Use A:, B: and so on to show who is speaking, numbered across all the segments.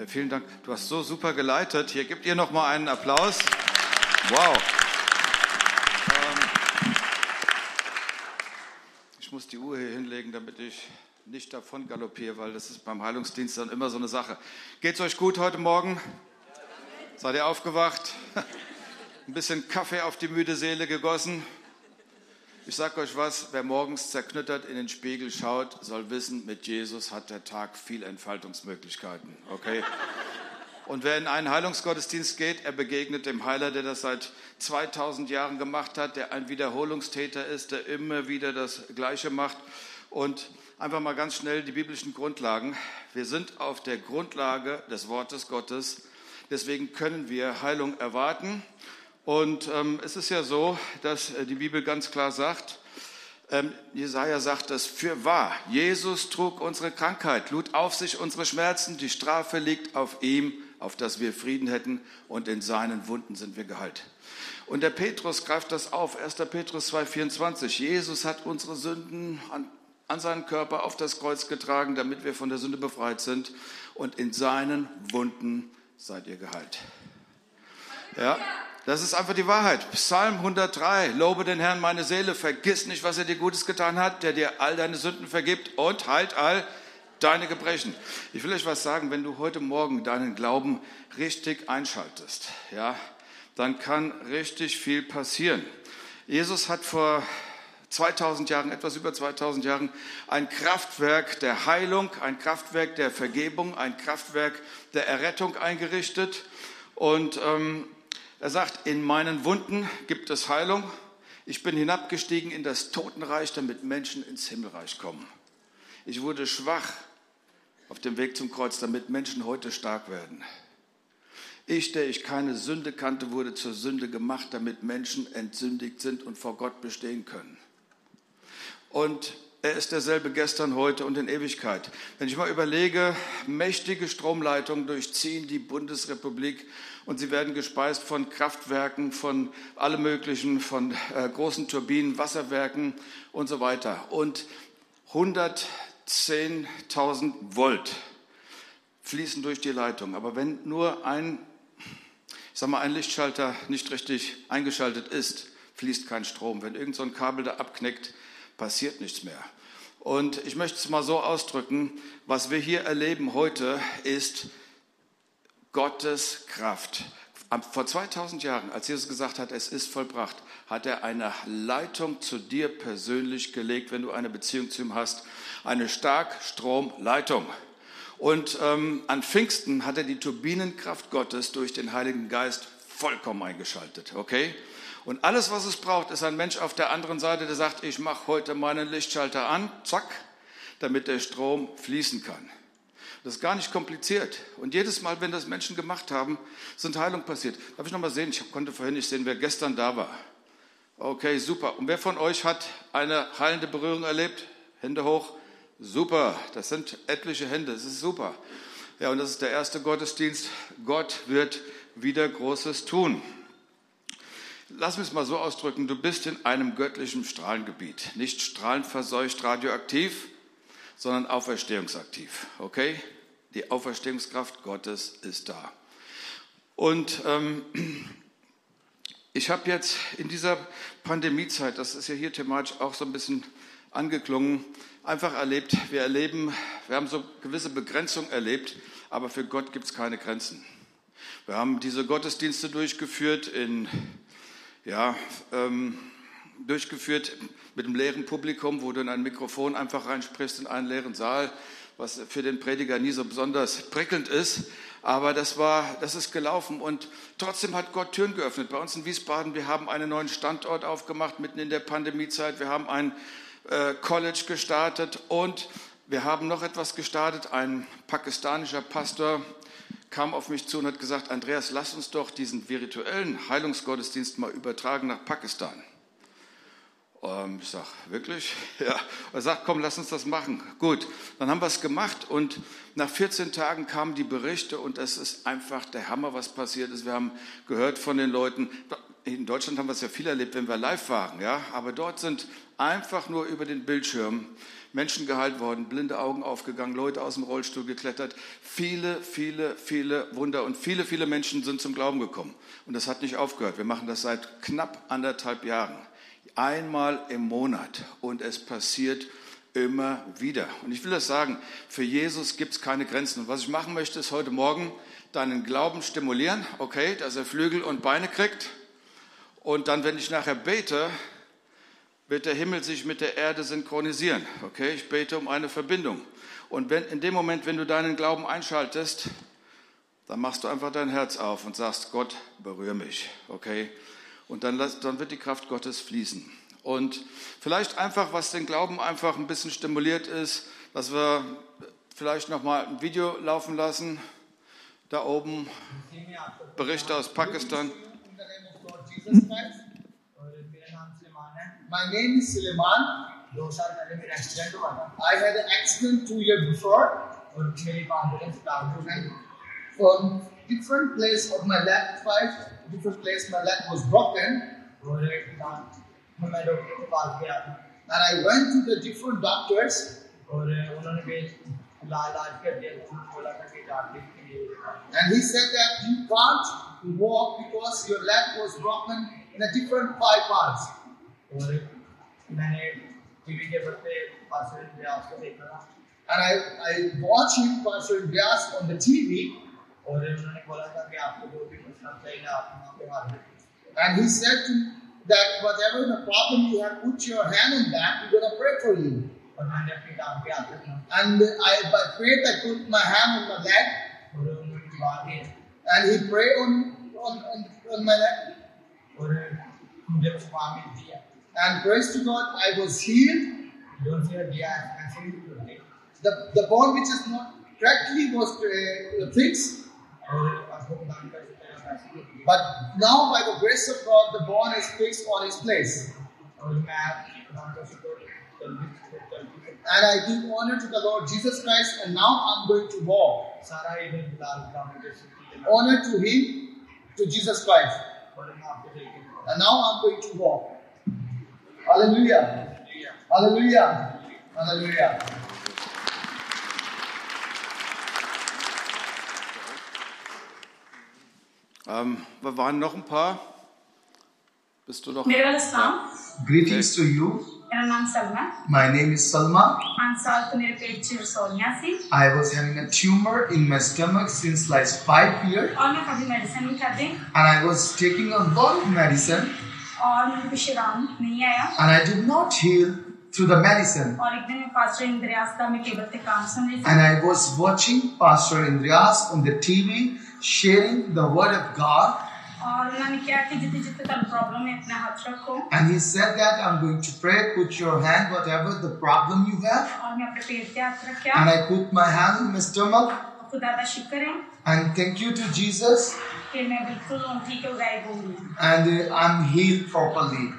A: Äh, vielen Dank. Du hast so super geleitet. Hier gebt ihr noch mal einen Applaus. Wow. Ähm, ich muss die Uhr hier hinlegen, damit ich nicht davon galoppiere, weil das ist beim Heilungsdienst dann immer so eine Sache. Geht's euch gut heute Morgen? Seid ihr aufgewacht? Ein bisschen Kaffee auf die müde Seele gegossen? Ich sage euch was, wer morgens zerknüttert in den Spiegel schaut, soll wissen, mit Jesus hat der Tag viel Entfaltungsmöglichkeiten. Okay? Und wer in einen Heilungsgottesdienst geht, er begegnet dem Heiler, der das seit 2000 Jahren gemacht hat, der ein Wiederholungstäter ist, der immer wieder das Gleiche macht. Und einfach mal ganz schnell die biblischen Grundlagen. Wir sind auf der Grundlage des Wortes Gottes. Deswegen können wir Heilung erwarten. Und ähm, es ist ja so, dass äh, die Bibel ganz klar sagt, ähm, Jesaja sagt das für wahr. Jesus trug unsere Krankheit, lud auf sich unsere Schmerzen. Die Strafe liegt auf ihm, auf dass wir Frieden hätten. Und in seinen Wunden sind wir geheilt. Und der Petrus greift das auf. 1. Petrus 2,24. Jesus hat unsere Sünden an, an seinen Körper auf das Kreuz getragen, damit wir von der Sünde befreit sind. Und in seinen Wunden seid ihr geheilt. Ja. Das ist einfach die Wahrheit. Psalm 103, lobe den Herrn meine Seele, vergiss nicht, was er dir Gutes getan hat, der dir all deine Sünden vergibt und heilt all deine Gebrechen. Ich will euch was sagen, wenn du heute Morgen deinen Glauben richtig einschaltest, ja, dann kann richtig viel passieren. Jesus hat vor 2000 Jahren, etwas über 2000 Jahren, ein Kraftwerk der Heilung, ein Kraftwerk der Vergebung, ein Kraftwerk der Errettung eingerichtet. Und ähm, er sagt, in meinen Wunden gibt es Heilung. Ich bin hinabgestiegen in das Totenreich, damit Menschen ins Himmelreich kommen. Ich wurde schwach auf dem Weg zum Kreuz, damit Menschen heute stark werden. Ich, der ich keine Sünde kannte, wurde zur Sünde gemacht, damit Menschen entsündigt sind und vor Gott bestehen können. Und er ist derselbe gestern, heute und in Ewigkeit. Wenn ich mal überlege, mächtige Stromleitungen durchziehen die Bundesrepublik und sie werden gespeist von Kraftwerken, von allem Möglichen, von äh, großen Turbinen, Wasserwerken und so weiter. Und 110.000 Volt fließen durch die Leitung. Aber wenn nur ein, ich sag mal, ein Lichtschalter nicht richtig eingeschaltet ist, fließt kein Strom. Wenn irgend so ein Kabel da abknickt, passiert nichts mehr. Und ich möchte es mal so ausdrücken, was wir hier erleben heute ist Gottes Kraft. Vor 2000 Jahren, als Jesus gesagt hat, es ist vollbracht, hat er eine Leitung zu dir persönlich gelegt, wenn du eine Beziehung zu ihm hast, eine Starkstromleitung. Und ähm, an Pfingsten hat er die Turbinenkraft Gottes durch den Heiligen Geist vollkommen eingeschaltet. Okay? Und alles, was es braucht, ist ein Mensch auf der anderen Seite, der sagt, ich mache heute meinen Lichtschalter an, zack, damit der Strom fließen kann. Das ist gar nicht kompliziert. Und jedes Mal, wenn das Menschen gemacht haben, sind Heilungen passiert. Darf ich noch mal sehen? Ich konnte vorhin nicht sehen, wer gestern da war. Okay, super. Und wer von euch hat eine heilende Berührung erlebt? Hände hoch. Super. Das sind etliche Hände. Das ist super. Ja, und das ist der erste Gottesdienst. Gott wird wieder Großes tun lass mich es mal so ausdrücken, du bist in einem göttlichen Strahlengebiet, nicht strahlenverseucht radioaktiv, sondern auferstehungsaktiv. Okay? Die Auferstehungskraft Gottes ist da. Und ähm, ich habe jetzt in dieser Pandemiezeit, das ist ja hier thematisch auch so ein bisschen angeklungen, einfach erlebt, wir erleben, wir haben so gewisse Begrenzungen erlebt, aber für Gott gibt es keine Grenzen. Wir haben diese Gottesdienste durchgeführt in ja, ähm, durchgeführt mit einem leeren Publikum, wo du in ein Mikrofon einfach reinsprichst in einen leeren Saal, was für den Prediger nie so besonders prickelnd ist. Aber das war, das ist gelaufen und trotzdem hat Gott Türen geöffnet. Bei uns in Wiesbaden, wir haben einen neuen Standort aufgemacht mitten in der Pandemiezeit. Wir haben ein äh, College gestartet und wir haben noch etwas gestartet. Ein pakistanischer Pastor, kam auf mich zu und hat gesagt, Andreas, lass uns doch diesen virtuellen Heilungsgottesdienst mal übertragen nach Pakistan. Ähm, ich sage, wirklich? Ja. Er sagt, komm, lass uns das machen. Gut, dann haben wir es gemacht und nach 14 Tagen kamen die Berichte und es ist einfach der Hammer, was passiert ist. Wir haben gehört von den Leuten, in Deutschland haben wir es ja viel erlebt, wenn wir live waren, ja, aber dort sind einfach nur über den Bildschirm Menschen geheilt worden, blinde Augen aufgegangen, Leute aus dem Rollstuhl geklettert. Viele, viele, viele Wunder und viele, viele Menschen sind zum Glauben gekommen. Und das hat nicht aufgehört. Wir machen das seit knapp anderthalb Jahren. Einmal im Monat. Und es passiert immer wieder. Und ich will das sagen, für Jesus gibt es keine Grenzen. Und was ich machen möchte, ist heute Morgen deinen Glauben stimulieren, okay, dass er Flügel und Beine kriegt. Und dann, wenn ich nachher bete, wird der Himmel sich mit der Erde synchronisieren. Okay, ich bete um eine Verbindung. Und wenn, in dem Moment, wenn du deinen Glauben einschaltest, dann machst du einfach dein Herz auf und sagst, Gott, berühre mich. Okay? Und dann, dann wird die Kraft Gottes fließen. Und vielleicht einfach, was den Glauben einfach ein bisschen stimuliert ist, dass wir vielleicht nochmal ein Video laufen lassen. Da oben Berichte aus Pakistan.
B: my name is Suleiman. I had an accident two years before on from different place of my left five different place my leg was broken. And I went to the different doctors. And he said that you can't walk because your leg was broken in a different five parts. और मैंने टीवी के को देखा and I watched him पार्षद व्यास on the TV
C: और उन्होंने बोला था कि आपको जो भी मसला चाहिए आप वहाँ पे
B: and he said to that whatever the problem you have put your hand on that we're gonna pray for you. and I by faith I put my hand on my leg and he prayed on on on, my leg and praise to God, I was healed. The, the bone which is not correctly was uh, fixed. But now, by the grace of God, the bone is fixed on its place. And I give honor to the Lord Jesus Christ, and now I'm going to walk. Honor to Him, to Jesus Christ. And now I'm going to walk. Hallelujah. Hallelujah. Hallelujah.
A: Ähm, wir waren noch ein paar. Bist du noch?
D: मेरे वाला सलाम
B: Greetings to you.
D: मेरा नाम Salma
B: My name is Salma.
D: पाँच साल तो मेरे पेट से रसौलियाँ थी
B: I was having a tumor in my stomach since last five years,
D: और मैं कभी मेडिसिन नहीं खाती
B: and I was taking a lot of medicine,
D: और मेरे को शिराम नहीं आया
B: and I did not heal through the medicine.
D: और एक दिन मैं पास्टर इंद्रियास का मैं केबल पे काम सुन रही
B: And
D: थी
B: I was watching Pastor Andreas on the TV sharing the word of God,
D: और उन्होंने क्या कि जितने जितने तक प्रॉब्लम है अपना हाथ रखो
B: and he said that I'm going to pray, put your hand, whatever the problem you have,
D: और मैं अपने पेट पे हाथ रखा
B: and I put my hand on my stomach,
D: खुदा का शुक्र है
B: and thank you to Jesus, And uh, I'm healed properly.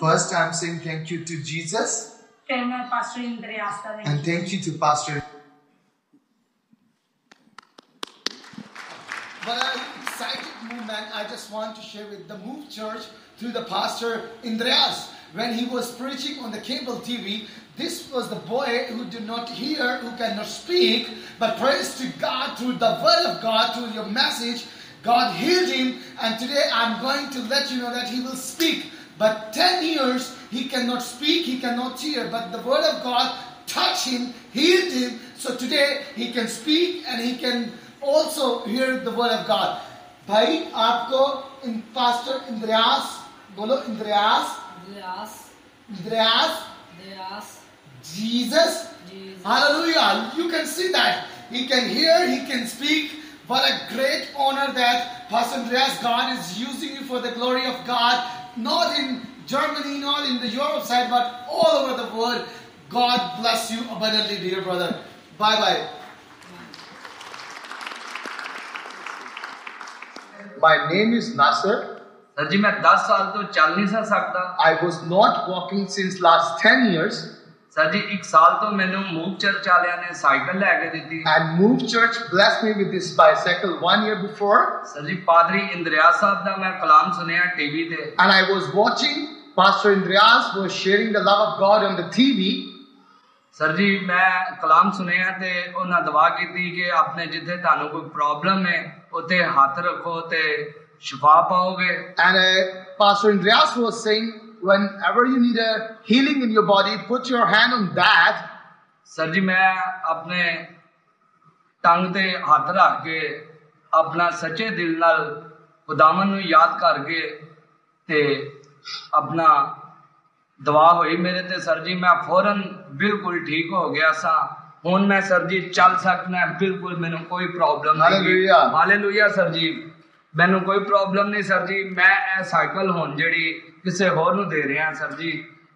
B: First, I'm saying thank you to Jesus. And thank you to Pastor. What an excited, movement I just want to share with the Move Church through the pastor Indreas. When he was preaching on the cable TV, this was the boy who did not hear, who cannot speak, but praise to God through the word of God, through your message. God healed him, and today I'm going to let you know that he will speak. But 10 years he cannot speak, he cannot hear, but the word of God touched him, healed him. So today he can speak and he can also hear the word of God. भाई आपको इन पास्टर इंद्रियास बोलो इंद्रियास
E: Yes,
B: इंद्रियास
E: yes,
B: Jesus. Hallelujah. You can see that. He can hear, he can speak. What a great honor that Pastor Andreas, God is using you for the glory of God, not in Germany, not in the Europe side, but all over the world. God bless you abundantly, dear brother. Bye bye. My name is Nasser. I was not 10 since last 10 years.
F: Sir ji 1 ਸਾਲ ਤੋਂ ਮੈਨੂੰ move church ਵਾਲਿਆਂ ਨੇ ਸਾਈਕਲ ਲੈ ਕੇ ਦਿੱਤੀ
B: and Move Church blessed me with this bicycle one year before.
F: Sir ji ਪਾਦਰੀ ਇੰਦਰਿਆ ਸਾਹਿਬ ਦਾ ਮੈਂ ਕਲਾਮ ਸੁਣਿਆ ਟੀਵੀ ਤੇ
B: And I was watching Pastor Andreas was sharing the love of God on the TV,
F: sir ji ਮੈਂ ਕਲਾਮ ਸੁਣਿਆ ਤੇ ਉਹਨਾਂ ਦੁਆ ਕੀਤੀ ਕਿ ਆਪਣੇ ਜਿੱਥੇ ਤੁਹਾਨੂੰ ਕੋਈ ਪ੍ਰੋਬਲਮ ਹੈ ਉੱਥੇ ਹੱਥ ਰੱਖੋ ਤੇ ਸ਼ਿਫਾ ਪਾਓਗੇ
B: And uh, Pastor Andreas was saying, whenever you need a healing in your body, put your hand on that.
F: Sir ji ਮੈਂ ਆਪਣੇ ਟੰਗ ਤੇ ਹੱਥ ਰੱਖ ਕੇ ਆਪਣਾ ਸੱਚੇ ਦਿਲ ਨਾਲ ਖੁਦਾਵੰ ਨੂੰ ਯਾਦ ਕਰਕੇ ਤੇ ਆਪਣਾ ਦਵਾ ਹੋਈ ਮੇਰੇ ਤੇ। ਸਰ ਜੀ ਮੈਂ ਫੌਰਨ ਬਿਲਕੁਲ ਠੀਕ ਹੋ ਗਿਆ ਸਾਂ। ਹੁਣ ਮੈਂ ਸਰ ਜੀ ਚੱਲ ਸਕਦਾ ਬਿਲਕੁਲ ਮੈਨੂੰ ਕੋਈ ਪ੍ਰੋਬਲਮ ਨਹੀਂ।
B: Hallelujah.
F: ਹਾਲੇਲੂਇਆ ਸਰ ਜੀ। ਮੈਨੂੰ ਕੋਈ ਪ੍ਰੋਬਲਮ ਨਹੀਂ ਸਰ ਜੀ ਮੈਂ ਇਹ ਸਾਈਕਲ ਹੁਣ ਜਿਹੜੀ ਕਿਸੇ ਹੋਰ ਨੂੰ ਦੇ ਰਿਹਾ ਸਰ ਜੀ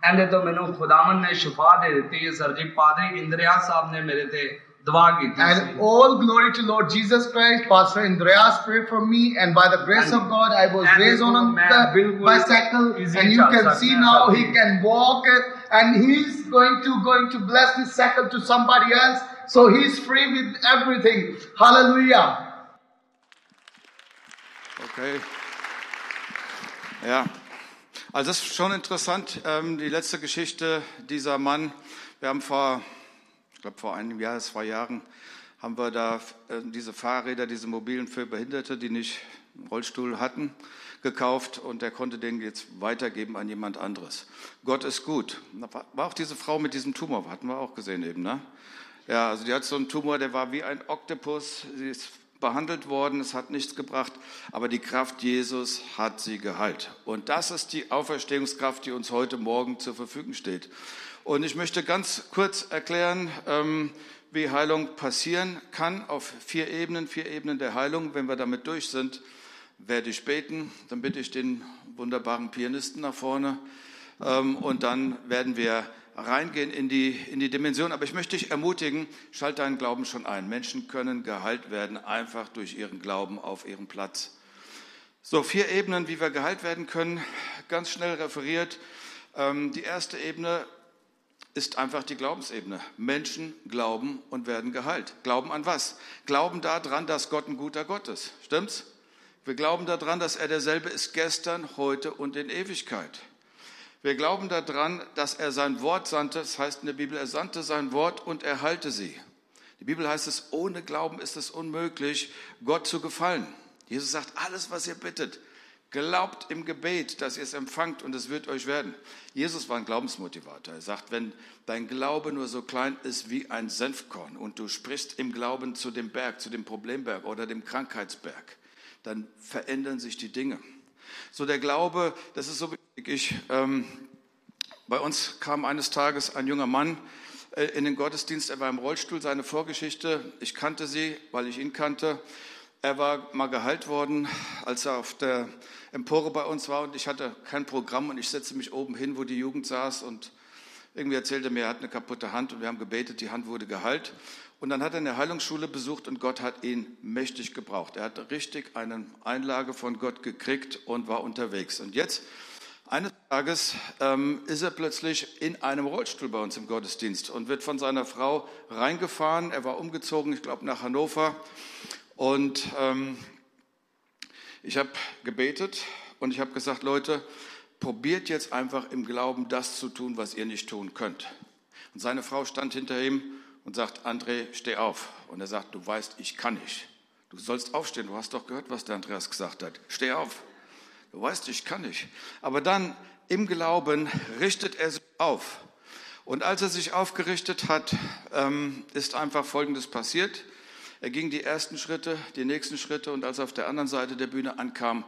F: ਇਹਦੇ ਤੋਂ ਮੈਨੂੰ ਖੁਦਾਵੰ ਨੇ ਸ਼ਿਫਾ ਦੇ ਦਿੱਤੀ ਹੈ ਸਰ ਜੀ ਪਾਦਰੀ ਇੰਦਰਿਆ ਸਾਹਿਬ ਨੇ ਮੇਰੇ ਤੇ ਦੁਆ ਕੀਤੀ
B: And
F: ਸੀ
B: all glory to Lord Jesus Christ. Pastor Andreas prayed for me, and by the grace
F: And-
B: of God, I was
F: and
B: raised on a
F: man,
B: the
F: bilkul
B: bicycle,
F: easy
B: and you
F: chal
B: can
F: sakte
B: see
F: hain
B: now
F: sab
B: he
F: ji.
B: can walk, and he's going to going to bless this
A: Okay. Ja, also das ist schon interessant, ähm, die letzte Geschichte dieser Mann. Wir haben vor, ich glaube vor einem Jahr, zwei Jahren, haben wir da äh, diese Fahrräder, diese mobilen für Behinderte, die nicht einen Rollstuhl hatten, gekauft und er konnte den jetzt weitergeben an jemand anderes. Gott ist gut. Da war- auch diese Frau mit diesem Tumor, hatten wir auch gesehen eben, ne? Ja, also die hat so einen Tumor, der war wie ein Oktopus. Sie ist behandelt worden, es hat nichts gebracht, aber die Kraft Jesus hat sie geheilt. Und das ist die Auferstehungskraft, die uns heute Morgen zur Verfügung steht. Und ich möchte ganz kurz erklären, ähm, wie Heilung passieren kann auf vier Ebenen, vier Ebenen der Heilung. Wenn wir damit durch sind, werde ich beten. Dann bitte ich den wunderbaren Pianisten nach vorne. Ähm, Und dann werden wir reingehen in die, in die Dimension. Aber ich möchte dich ermutigen, schalt deinen Glauben schon ein. Menschen können geheilt werden, einfach durch ihren Glauben auf ihrem Platz. So, vier Ebenen, wie wir geheilt werden können, ganz schnell referiert. Ähm, Die erste Ebene ist einfach die Glaubensebene. Menschen glauben und werden geheilt. Glauben an was? Glauben daran, dass Gott ein guter Gott ist. Stimmt's? Wir glauben daran, dass er derselbe ist gestern, heute und in Ewigkeit. Wir glauben daran, dass er sein Wort sandte. Das heißt in der Bibel, er sandte sein Wort und erhalte sie. Die Bibel heißt es, ohne Glauben ist es unmöglich, Gott zu gefallen. Jesus sagt, alles, was ihr bittet, glaubt im Gebet, dass ihr es empfangt und es wird euch werden. Jesus war ein Glaubensmotivator. Er sagt, wenn dein Glaube nur so klein ist wie ein Senfkorn und du sprichst im Glauben zu dem Berg, zu dem Problemberg oder dem Krankheitsberg, dann verändern sich die Dinge. So der Glaube, das ist so wichtig. Ich, ähm, bei uns kam eines Tages ein junger Mann äh, in den Gottesdienst. Er war im Rollstuhl. Seine Vorgeschichte, ich kannte sie, weil ich ihn kannte. Er war mal geheilt worden, als er auf der Empore bei uns war und ich hatte kein Programm und ich setzte mich oben hin, wo die Jugend saß und irgendwie erzählte er mir, er hat eine kaputte Hand und wir haben gebetet, die Hand wurde geheilt. Und dann hat er eine Heilungsschule besucht und Gott hat ihn mächtig gebraucht. Er hat richtig eine Einlage von Gott gekriegt und war unterwegs. Und jetzt, eines Tages, ähm, ist er plötzlich in einem Rollstuhl bei uns im Gottesdienst und wird von seiner Frau reingefahren. Er war umgezogen, ich glaube, nach Hannover. Und ähm, ich habe gebetet und ich habe gesagt, Leute, probiert jetzt einfach im Glauben das zu tun, was ihr nicht tun könnt. Und seine Frau stand hinter ihm und sagt, André, steh auf. Und er sagt, du weißt, ich kann nicht. Du sollst aufstehen, du hast doch gehört, was der Andreas gesagt hat. Steh auf. Du weißt, ich kann nicht. Aber dann im Glauben richtet er sich auf. Und als er sich aufgerichtet hat, ähm, ist einfach Folgendes passiert. Er ging die ersten Schritte, die nächsten Schritte und als er auf der anderen Seite der Bühne ankam,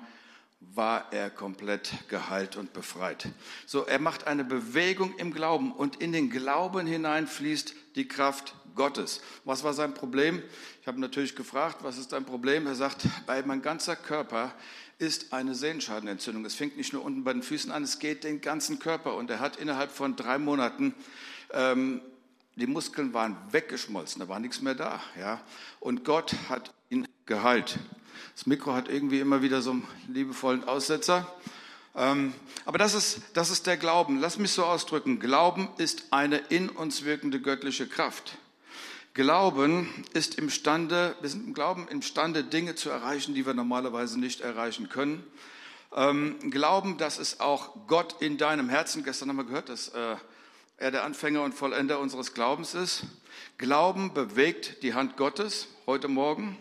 A: war er komplett geheilt und befreit. So, er macht eine Bewegung im Glauben und in den Glauben hinein fließt die Kraft Gottes. Was war sein Problem? Ich habe natürlich gefragt, was ist dein Problem? Er sagt, bei mein ganzer Körper ist eine Sehnenschadenentzündung. Es fängt nicht nur unten bei den Füßen an, es geht den ganzen Körper. Und er hat innerhalb von drei Monaten ähm, die Muskeln waren weggeschmolzen, da war nichts mehr da. Ja? Und Gott hat ihn geheilt. Das Mikro hat irgendwie immer wieder so einen liebevollen Aussetzer. Ähm, aber das ist, das ist der Glauben. Lass mich so ausdrücken. Glauben ist eine in uns wirkende göttliche Kraft. Glauben ist imstande, wir sind im Glauben imstande, Dinge zu erreichen, die wir normalerweise nicht erreichen können. Ähm, Glauben, dass es auch Gott in deinem Herzen, gestern haben wir gehört, dass äh, er der Anfänger und Vollender unseres Glaubens ist. Glauben bewegt die Hand Gottes heute Morgen.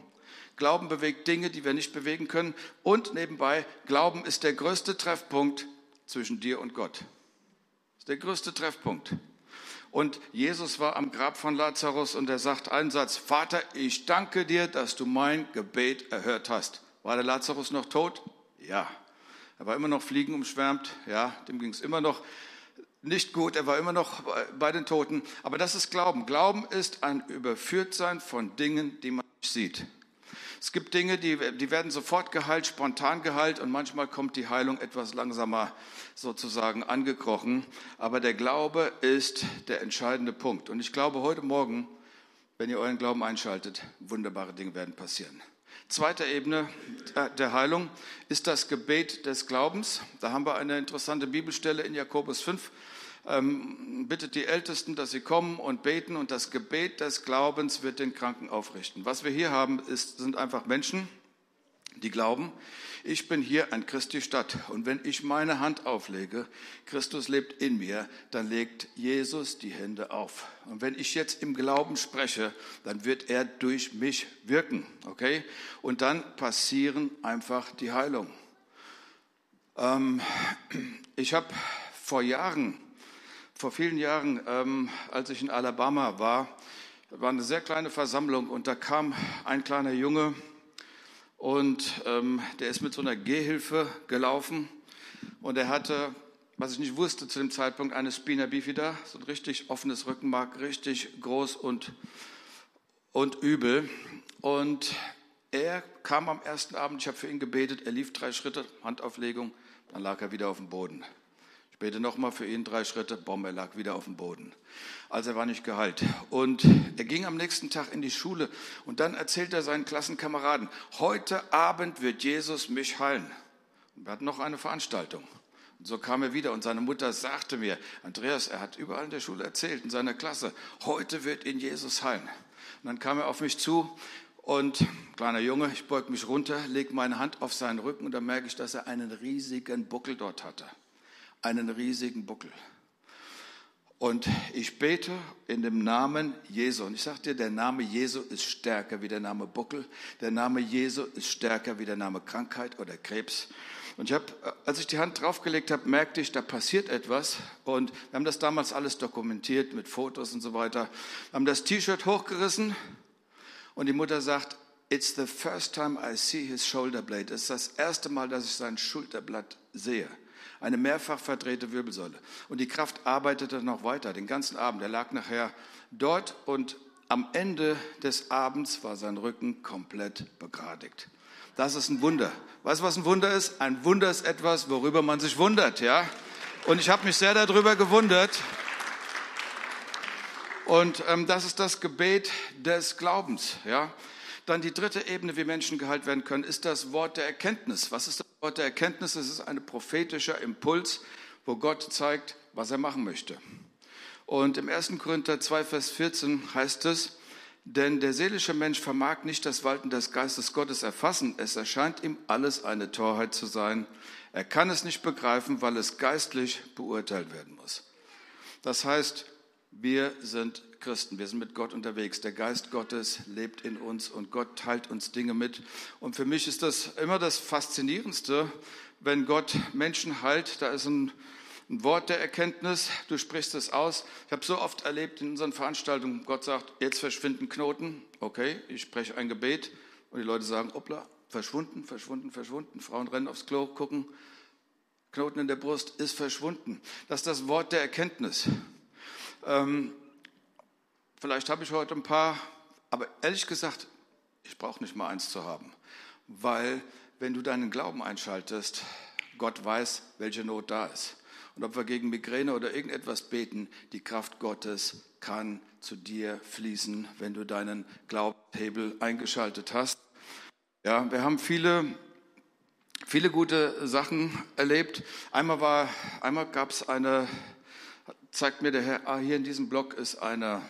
A: Glauben bewegt Dinge, die wir nicht bewegen können. Und nebenbei, Glauben ist der größte Treffpunkt zwischen dir und Gott. Ist der größte Treffpunkt. Und Jesus war am Grab von Lazarus und er sagt einen Satz, Vater, ich danke dir, dass du mein Gebet erhört hast. War der Lazarus noch tot? Ja. Er war immer noch fliegenumschwärmt, ja, dem ging es immer noch nicht gut, er war immer noch bei den Toten. Aber das ist Glauben. Glauben ist ein Überführtsein von Dingen, die man nicht sieht. Es gibt Dinge, die, die werden sofort geheilt, spontan geheilt und manchmal kommt die Heilung etwas langsamer sozusagen angekrochen. Aber der Glaube ist der entscheidende Punkt. Und ich glaube, heute Morgen, wenn ihr euren Glauben einschaltet, wunderbare Dinge werden passieren. Zweite Ebene der Heilung ist das Gebet des Glaubens. Da haben wir eine interessante Bibelstelle in Jakobus 5, ähm, bittet die Ältesten, dass sie kommen und beten und das Gebet des Glaubens wird den Kranken aufrichten. Was wir hier haben, ist, sind einfach Menschen, die glauben, ich bin hier an Christi Stadt und wenn ich meine Hand auflege, Christus lebt in mir, dann legt Jesus die Hände auf. Und wenn ich jetzt im Glauben spreche, dann wird er durch mich wirken, okay? Und dann passieren einfach die Heilung. Ähm, ich habe vor Jahren vor vielen Jahren, ähm, als ich in Alabama war, war eine sehr kleine Versammlung und da kam ein kleiner Junge und ähm, der ist mit so einer Gehhilfe gelaufen und er hatte, was ich nicht wusste zu dem Zeitpunkt, eine Spina bifida, so ein richtig offenes Rückenmark, richtig groß und, und übel. Und er kam am ersten Abend, ich habe für ihn gebetet, er lief drei Schritte, Handauflegung, dann lag er wieder auf dem Boden. Bete nochmal für ihn drei Schritte, Baum, er lag wieder auf dem Boden. Also er war nicht geheilt. Und er ging am nächsten Tag in die Schule und dann erzählt er seinen Klassenkameraden, heute Abend wird Jesus mich heilen. Und wir hatten noch eine Veranstaltung. Und so kam er wieder und seine Mutter sagte mir, Andreas, er hat überall in der Schule erzählt, in seiner Klasse, heute wird ihn Jesus heilen. Und dann kam er auf mich zu und kleiner Junge, ich beug mich runter, lege meine Hand auf seinen Rücken und dann merke ich, dass er einen riesigen Buckel dort hatte einen riesigen Buckel. Und ich bete in dem Namen Jesu. Und ich sage dir, der Name Jesu ist stärker wie der Name Buckel. Der Name Jesu ist stärker wie der Name Krankheit oder Krebs. Und ich habe, als ich die Hand draufgelegt habe, merkte ich, da passiert etwas. Und wir haben das damals alles dokumentiert mit Fotos und so weiter. Wir haben das T-Shirt hochgerissen und die Mutter sagt, It's the first time I see his shoulder blade. Es ist das erste Mal, dass ich sein Schulterblatt sehe eine mehrfach verdrehte Wirbelsäule. Und die Kraft arbeitete noch weiter, den ganzen Abend. Er lag nachher dort und am Ende des Abends war sein Rücken komplett begradigt. Das ist ein Wunder. Weißt du, was ein Wunder ist? Ein Wunder ist etwas, worüber man sich wundert, ja? Und ich habe mich sehr darüber gewundert. Und ähm, das ist das Gebet des Glaubens, ja? Dann die dritte Ebene, wie Menschen geheilt werden können, ist das Wort der Erkenntnis. Was ist das Wort der Erkenntnis? Es ist ein prophetischer Impuls, wo Gott zeigt, was er machen möchte. Und im 1. Korinther 2, Vers 14 heißt es, denn der seelische Mensch vermag nicht das Walten des Geistes Gottes erfassen. Es erscheint ihm alles eine Torheit zu sein. Er kann es nicht begreifen, weil es geistlich beurteilt werden muss. Das heißt, wir sind Christen, wir sind mit Gott unterwegs. Der Geist Gottes lebt in uns und Gott teilt uns Dinge mit. Und für mich ist das immer das Faszinierendste, wenn Gott Menschen heilt. Da ist ein, ein Wort der Erkenntnis, du sprichst es aus. Ich habe so oft erlebt in unseren Veranstaltungen, Gott sagt, jetzt verschwinden Knoten. Okay, ich spreche ein Gebet und die Leute sagen, hoppla, verschwunden, verschwunden, verschwunden. Frauen rennen aufs Klo, gucken, Knoten in der Brust ist verschwunden. Das ist das Wort der Erkenntnis. Ähm, vielleicht habe ich heute ein paar, aber ehrlich gesagt, ich brauche nicht mal eins zu haben, weil wenn du deinen Glauben einschaltest, Gott weiß, welche Not da ist. Und ob wir gegen Migräne oder irgendetwas beten, die Kraft Gottes kann zu dir fließen, wenn du deinen Glaubenshebel eingeschaltet hast. Ja, wir haben viele, viele gute Sachen erlebt. Einmal einmal gab es eine zeigt mir der Herr, ah, hier in diesem Block ist eine,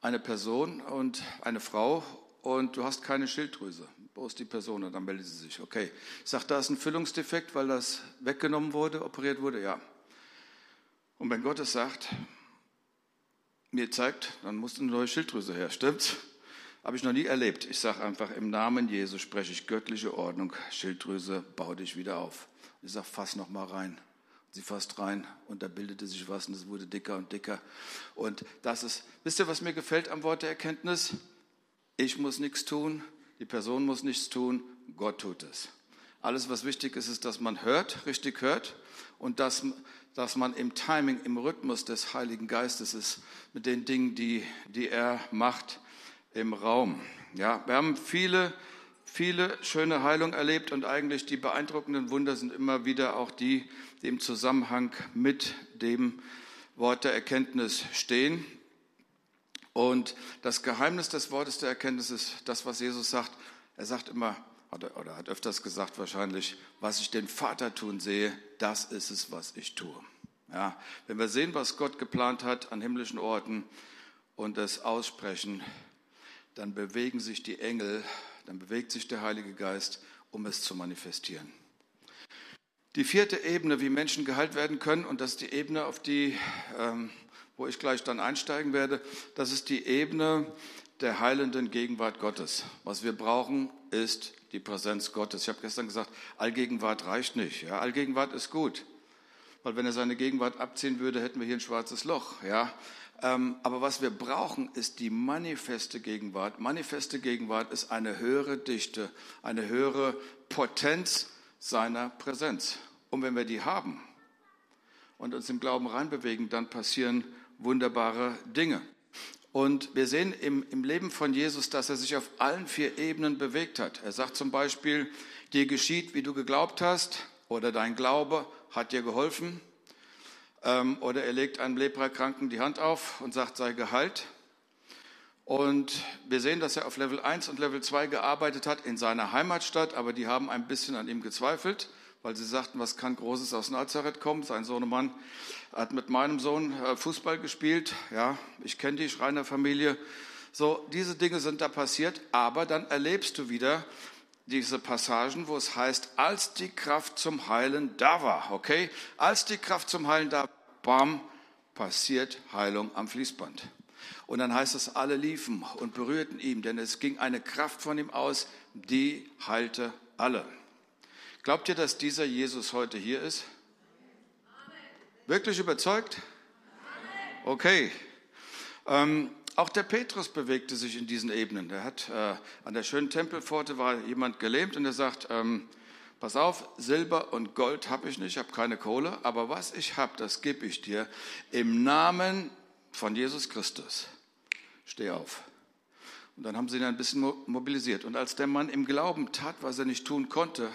A: eine Person und eine Frau und du hast keine Schilddrüse. Wo ist die Person? Und dann meldet sie sich. Okay. Ich sage, da ist ein Füllungsdefekt, weil das weggenommen wurde, operiert wurde. Ja. Und wenn Gott es sagt, mir zeigt, dann muss eine neue Schilddrüse her. Stimmt's? Habe ich noch nie erlebt. Ich sage einfach, im Namen Jesu spreche ich göttliche Ordnung. Schilddrüse, bau dich wieder auf. Ich sage, fass noch mal rein. Sie fasst rein und da bildete sich was und es wurde dicker und dicker. Und das ist, wisst ihr, was mir gefällt am Wort der Erkenntnis? Ich muss nichts tun, die Person muss nichts tun, Gott tut es. Alles, was wichtig ist, ist, dass man hört, richtig hört und dass, dass man im Timing, im Rhythmus des Heiligen Geistes ist, mit den Dingen, die, die er macht im Raum. Ja, wir haben viele, viele schöne Heilungen erlebt und eigentlich die beeindruckenden Wunder sind immer wieder auch die, die im Zusammenhang mit dem Wort der Erkenntnis stehen. Und das Geheimnis des Wortes der Erkenntnis ist das, was Jesus sagt. Er sagt immer, oder hat öfters gesagt wahrscheinlich, was ich den Vater tun sehe, das ist es, was ich tue. Ja, wenn wir sehen, was Gott geplant hat an himmlischen Orten und es aussprechen, dann bewegen sich die Engel, dann bewegt sich der Heilige Geist, um es zu manifestieren. Die vierte Ebene, wie Menschen geheilt werden können, und das ist die Ebene, auf die, ähm, wo ich gleich dann einsteigen werde, das ist die Ebene der heilenden Gegenwart Gottes. Was wir brauchen, ist die Präsenz Gottes. Ich habe gestern gesagt, Allgegenwart reicht nicht. Ja, Allgegenwart ist gut, weil wenn er seine Gegenwart abziehen würde, hätten wir hier ein schwarzes Loch. Ja, ähm, aber was wir brauchen, ist die manifeste Gegenwart. Manifeste Gegenwart ist eine höhere Dichte, eine höhere Potenz seiner Präsenz. Und wenn wir die haben und uns im Glauben reinbewegen, dann passieren wunderbare Dinge. Und wir sehen im, im Leben von Jesus, dass er sich auf allen vier Ebenen bewegt hat. Er sagt zum Beispiel, dir geschieht, wie du geglaubt hast, oder dein Glaube hat dir geholfen. Ähm, oder er legt einem Leprakranken die Hand auf und sagt, sei geheilt. Und wir sehen, dass er auf Level 1 und Level 2 gearbeitet hat in seiner Heimatstadt, aber die haben ein bisschen an ihm gezweifelt, weil sie sagten, was kann Großes aus Nazareth kommen? Sein Sohnemann hat mit meinem Sohn äh, Fußball gespielt. Ja, ich kenne die Schreinerfamilie. So, diese Dinge sind da passiert, aber dann erlebst du wieder diese Passagen, wo es heißt, als die Kraft zum Heilen da war, okay? Als die Kraft zum Heilen da war, bam, passiert Heilung am Fließband. Und dann heißt es, alle liefen und berührten ihn, denn es ging eine Kraft von ihm aus, die heilte alle. Glaubt ihr, dass dieser Jesus heute hier ist? Wirklich überzeugt? Okay. Ähm, auch der Petrus bewegte sich in diesen Ebenen. Der hat äh, an der schönen Tempelpforte war jemand gelähmt und er sagt: ähm, Pass auf, Silber und Gold habe ich nicht, ich habe keine Kohle, aber was ich habe, das gebe ich dir im Namen von Jesus Christus steh auf. Und dann haben sie ihn ein bisschen mobilisiert. Und als der Mann im Glauben tat, was er nicht tun konnte,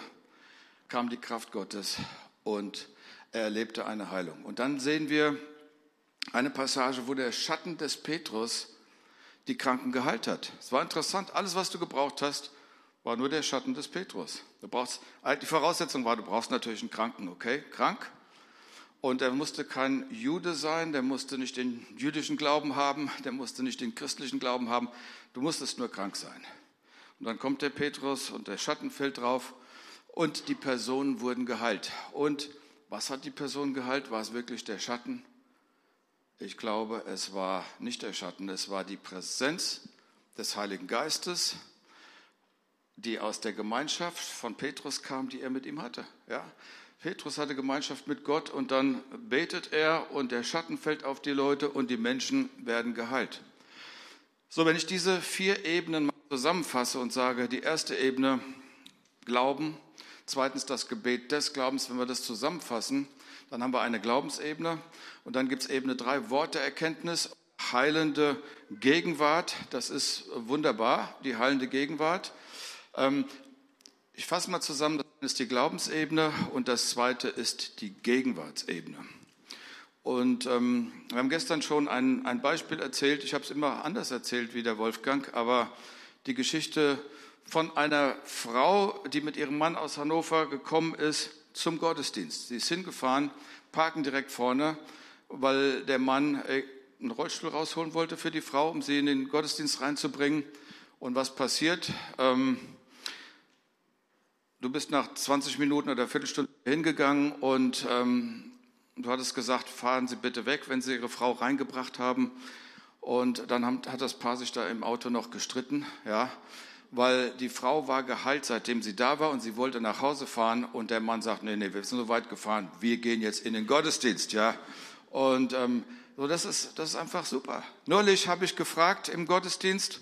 A: kam die Kraft Gottes und er erlebte eine Heilung. Und dann sehen wir eine Passage, wo der Schatten des Petrus die Kranken geheilt hat. Es war interessant, alles, was du gebraucht hast, war nur der Schatten des Petrus. Du brauchst, die Voraussetzung war, du brauchst natürlich einen Kranken, okay? Krank, und er musste kein Jude sein, der musste nicht den jüdischen Glauben haben, der musste nicht den christlichen Glauben haben. Du musstest nur krank sein. Und dann kommt der Petrus und der Schatten fällt drauf und die Personen wurden geheilt. Und was hat die Person geheilt? War es wirklich der Schatten? Ich glaube, es war nicht der Schatten, es war die Präsenz des Heiligen Geistes, die aus der Gemeinschaft von Petrus kam, die er mit ihm hatte. Ja? Petrus hatte Gemeinschaft mit Gott und dann betet er und der Schatten fällt auf die Leute und die Menschen werden geheilt. So, wenn ich diese vier Ebenen zusammenfasse und sage, die erste Ebene Glauben, zweitens das Gebet des Glaubens, wenn wir das zusammenfassen, dann haben wir eine Glaubensebene und dann gibt es Ebene drei, Wort der Erkenntnis, heilende Gegenwart, das ist wunderbar, die heilende Gegenwart. Ich fasse mal zusammen, das ist die Glaubensebene und das zweite ist die Gegenwartsebene. Und ähm, wir haben gestern schon ein, ein Beispiel erzählt. Ich habe es immer anders erzählt wie der Wolfgang, aber die Geschichte von einer Frau, die mit ihrem Mann aus Hannover gekommen ist zum Gottesdienst. Sie ist hingefahren, parken direkt vorne, weil der Mann äh, einen Rollstuhl rausholen wollte für die Frau, um sie in den Gottesdienst reinzubringen. Und was passiert? Ähm, Du bist nach 20 Minuten oder Viertelstunde hingegangen und ähm, du hattest gesagt, fahren Sie bitte weg, wenn Sie Ihre Frau reingebracht haben. Und dann hat das Paar sich da im Auto noch gestritten, ja, weil die Frau war geheilt, seitdem sie da war und sie wollte nach Hause fahren und der Mann sagt, nee, nee, wir sind so weit gefahren, wir gehen jetzt in den Gottesdienst, ja. Und ähm, so, das ist, das ist einfach super. Neulich habe ich gefragt im Gottesdienst,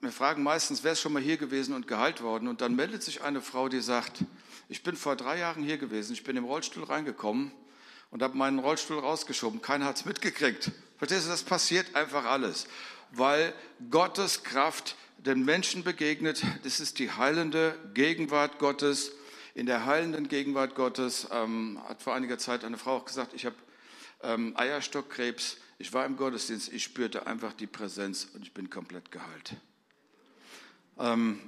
A: wir fragen meistens, wer ist schon mal hier gewesen und geheilt worden? Und dann meldet sich eine Frau, die sagt, ich bin vor drei Jahren hier gewesen, ich bin im Rollstuhl reingekommen und habe meinen Rollstuhl rausgeschoben. Keiner hat es mitgekriegt. Verstehst du, das passiert einfach alles, weil Gottes Kraft den Menschen begegnet. Das ist die heilende Gegenwart Gottes. In der heilenden Gegenwart Gottes ähm, hat vor einiger Zeit eine Frau auch gesagt, ich habe ähm, Eierstockkrebs. Ich war im Gottesdienst, ich spürte einfach die Präsenz und ich bin komplett geheilt. Ähm,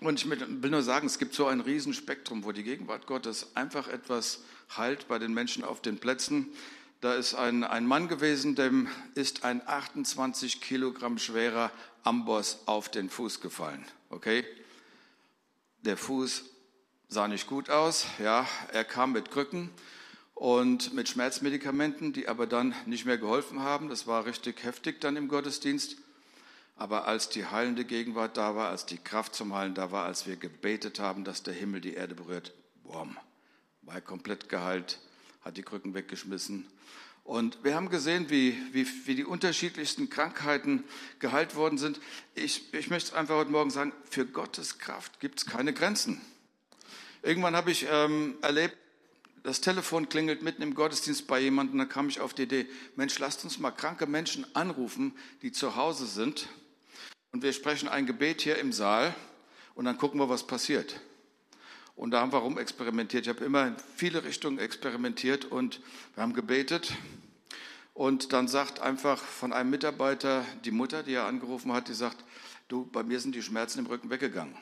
A: und ich will nur sagen, es gibt so ein Riesenspektrum, wo die Gegenwart Gottes einfach etwas heilt bei den Menschen auf den Plätzen. Da ist ein, ein Mann gewesen, dem ist ein 28 Kilogramm schwerer Amboss auf den Fuß gefallen. Okay? Der Fuß sah nicht gut aus. Ja, er kam mit Krücken und mit Schmerzmedikamenten, die aber dann nicht mehr geholfen haben. Das war richtig heftig dann im Gottesdienst. Aber als die heilende Gegenwart da war, als die Kraft zum Heilen da war, als wir gebetet haben, dass der Himmel die Erde berührt, boom, war er komplett geheilt, hat die Krücken weggeschmissen. Und wir haben gesehen, wie, wie, wie die unterschiedlichsten Krankheiten geheilt worden sind. Ich, ich möchte einfach heute Morgen sagen, für Gottes Kraft gibt es keine Grenzen. Irgendwann habe ich ähm, erlebt, das Telefon klingelt mitten im Gottesdienst bei jemandem, da kam ich auf die Idee, Mensch, lasst uns mal kranke Menschen anrufen, die zu Hause sind. Und wir sprechen ein Gebet hier im Saal und dann gucken wir, was passiert. Und da haben wir rumexperimentiert. Ich habe immer in viele Richtungen experimentiert und wir haben gebetet. Und dann sagt einfach von einem Mitarbeiter die Mutter, die er angerufen hat, die sagt, du, bei mir sind die Schmerzen im Rücken weggegangen.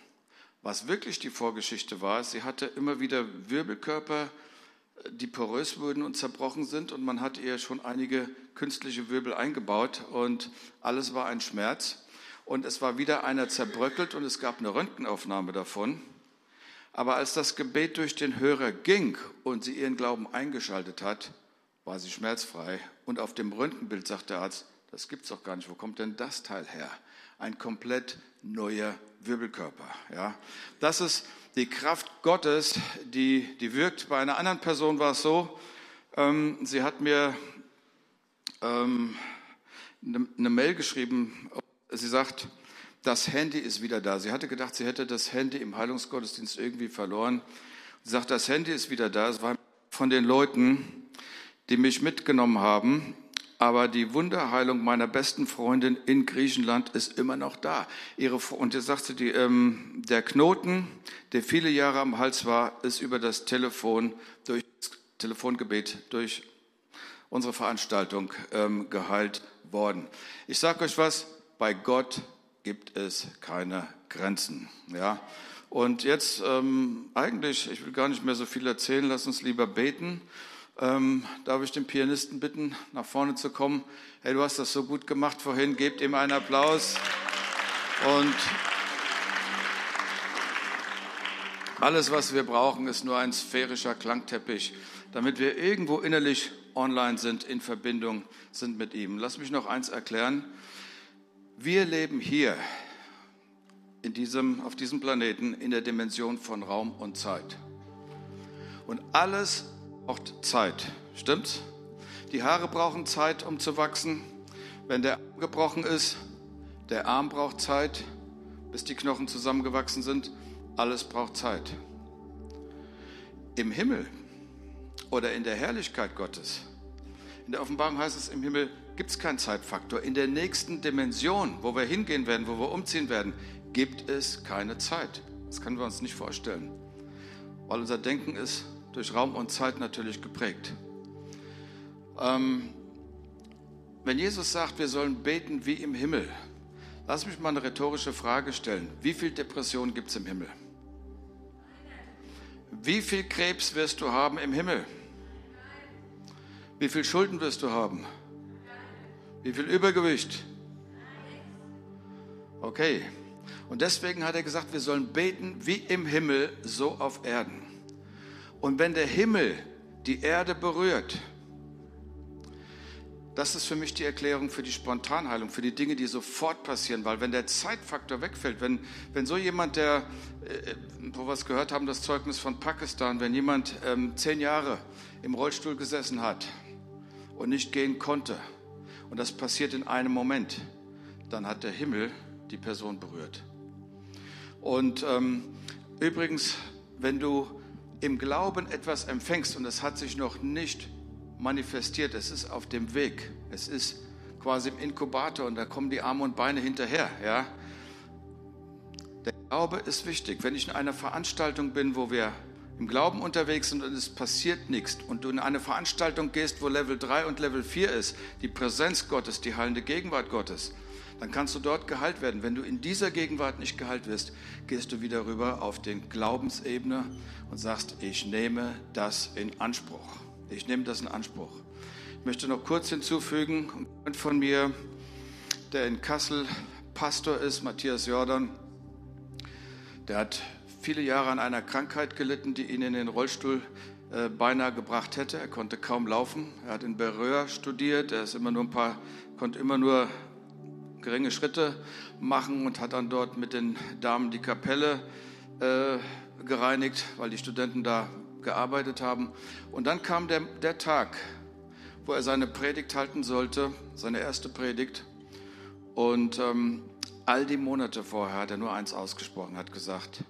A: Was wirklich die Vorgeschichte war, sie hatte immer wieder Wirbelkörper, die porös wurden und zerbrochen sind und man hat ihr schon einige künstliche Wirbel eingebaut und alles war ein Schmerz. Und es war wieder einer zerbröckelt und es gab eine Röntgenaufnahme davon. Aber als das Gebet durch den Hörer ging und sie ihren Glauben eingeschaltet hat, war sie schmerzfrei. Und auf dem Röntgenbild sagt der Arzt, das gibt's doch gar nicht. Wo kommt denn das Teil her? Ein komplett neuer Wirbelkörper. Ja, das ist die Kraft Gottes, die, die wirkt. Bei einer anderen Person war es so, ähm, sie hat mir ähm, eine, eine Mail geschrieben. Sie sagt, das Handy ist wieder da. Sie hatte gedacht, sie hätte das Handy im Heilungsgottesdienst irgendwie verloren. Sie sagt, das Handy ist wieder da. Es war von den Leuten, die mich mitgenommen haben. Aber die Wunderheilung meiner besten Freundin in Griechenland ist immer noch da. Ihre, und jetzt sagt sie, die, ähm, der Knoten, der viele Jahre am Hals war, ist über das Telefon, durch das Telefongebet, durch unsere Veranstaltung ähm, geheilt worden. Ich sage euch was, bei Gott gibt es keine Grenzen. Ja? Und jetzt ähm, eigentlich, ich will gar nicht mehr so viel erzählen, lass uns lieber beten. Ähm, darf ich den Pianisten bitten, nach vorne zu kommen? Hey, du hast das so gut gemacht vorhin, gebt ihm einen Applaus. Und alles, was wir brauchen, ist nur ein sphärischer Klangteppich, damit wir irgendwo innerlich online sind, in Verbindung sind mit ihm. Lass mich noch eins erklären. Wir leben hier in diesem, auf diesem Planeten in der Dimension von Raum und Zeit. Und alles braucht Zeit, stimmt's? Die Haare brauchen Zeit, um zu wachsen. Wenn der Arm gebrochen ist, der Arm braucht Zeit, bis die Knochen zusammengewachsen sind. Alles braucht Zeit. Im Himmel oder in der Herrlichkeit Gottes, in der Offenbarung heißt es im Himmel, gibt es keinen Zeitfaktor. In der nächsten Dimension, wo wir hingehen werden, wo wir umziehen werden, gibt es keine Zeit. Das können wir uns nicht vorstellen, weil unser Denken ist durch Raum und Zeit natürlich geprägt. Ähm, wenn Jesus sagt, wir sollen beten wie im Himmel, lass mich mal eine rhetorische Frage stellen. Wie viel Depression gibt es im Himmel? Wie viel Krebs wirst du haben im Himmel? Wie viel Schulden wirst du haben? Wie viel Übergewicht? Okay. Und deswegen hat er gesagt, wir sollen beten wie im Himmel, so auf Erden. Und wenn der Himmel die Erde berührt, das ist für mich die Erklärung für die Spontanheilung, für die Dinge, die sofort passieren. Weil wenn der Zeitfaktor wegfällt, wenn, wenn so jemand, der, äh, wo wir es gehört haben, das Zeugnis von Pakistan, wenn jemand ähm, zehn Jahre im Rollstuhl gesessen hat und nicht gehen konnte, und das passiert in einem Moment, dann hat der Himmel die Person berührt. Und ähm, übrigens, wenn du im Glauben etwas empfängst und es hat sich noch nicht manifestiert, es ist auf dem Weg, es ist quasi im Inkubator und da kommen die Arme und Beine hinterher. Ja? Der Glaube ist wichtig. Wenn ich in einer Veranstaltung bin, wo wir im Glauben unterwegs sind und es passiert nichts und du in eine Veranstaltung gehst, wo Level 3 und Level 4 ist, die Präsenz Gottes, die heilende Gegenwart Gottes, dann kannst du dort geheilt werden. Wenn du in dieser Gegenwart nicht geheilt wirst, gehst du wieder rüber auf den Glaubensebene und sagst, ich nehme das in Anspruch. Ich nehme das in Anspruch. Ich möchte noch kurz hinzufügen, ein Freund von mir, der in Kassel Pastor ist, Matthias Jordan, der hat viele Jahre an einer Krankheit gelitten, die ihn in den Rollstuhl äh, beinahe gebracht hätte. Er konnte kaum laufen. Er hat in Berühr studiert. Er ist immer nur ein paar, konnte immer nur geringe Schritte machen und hat dann dort mit den Damen die Kapelle äh, gereinigt, weil die Studenten da gearbeitet haben. Und dann kam der, der Tag, wo er seine Predigt halten sollte, seine erste Predigt. Und ähm, all die Monate vorher hat er nur eins ausgesprochen, hat gesagt,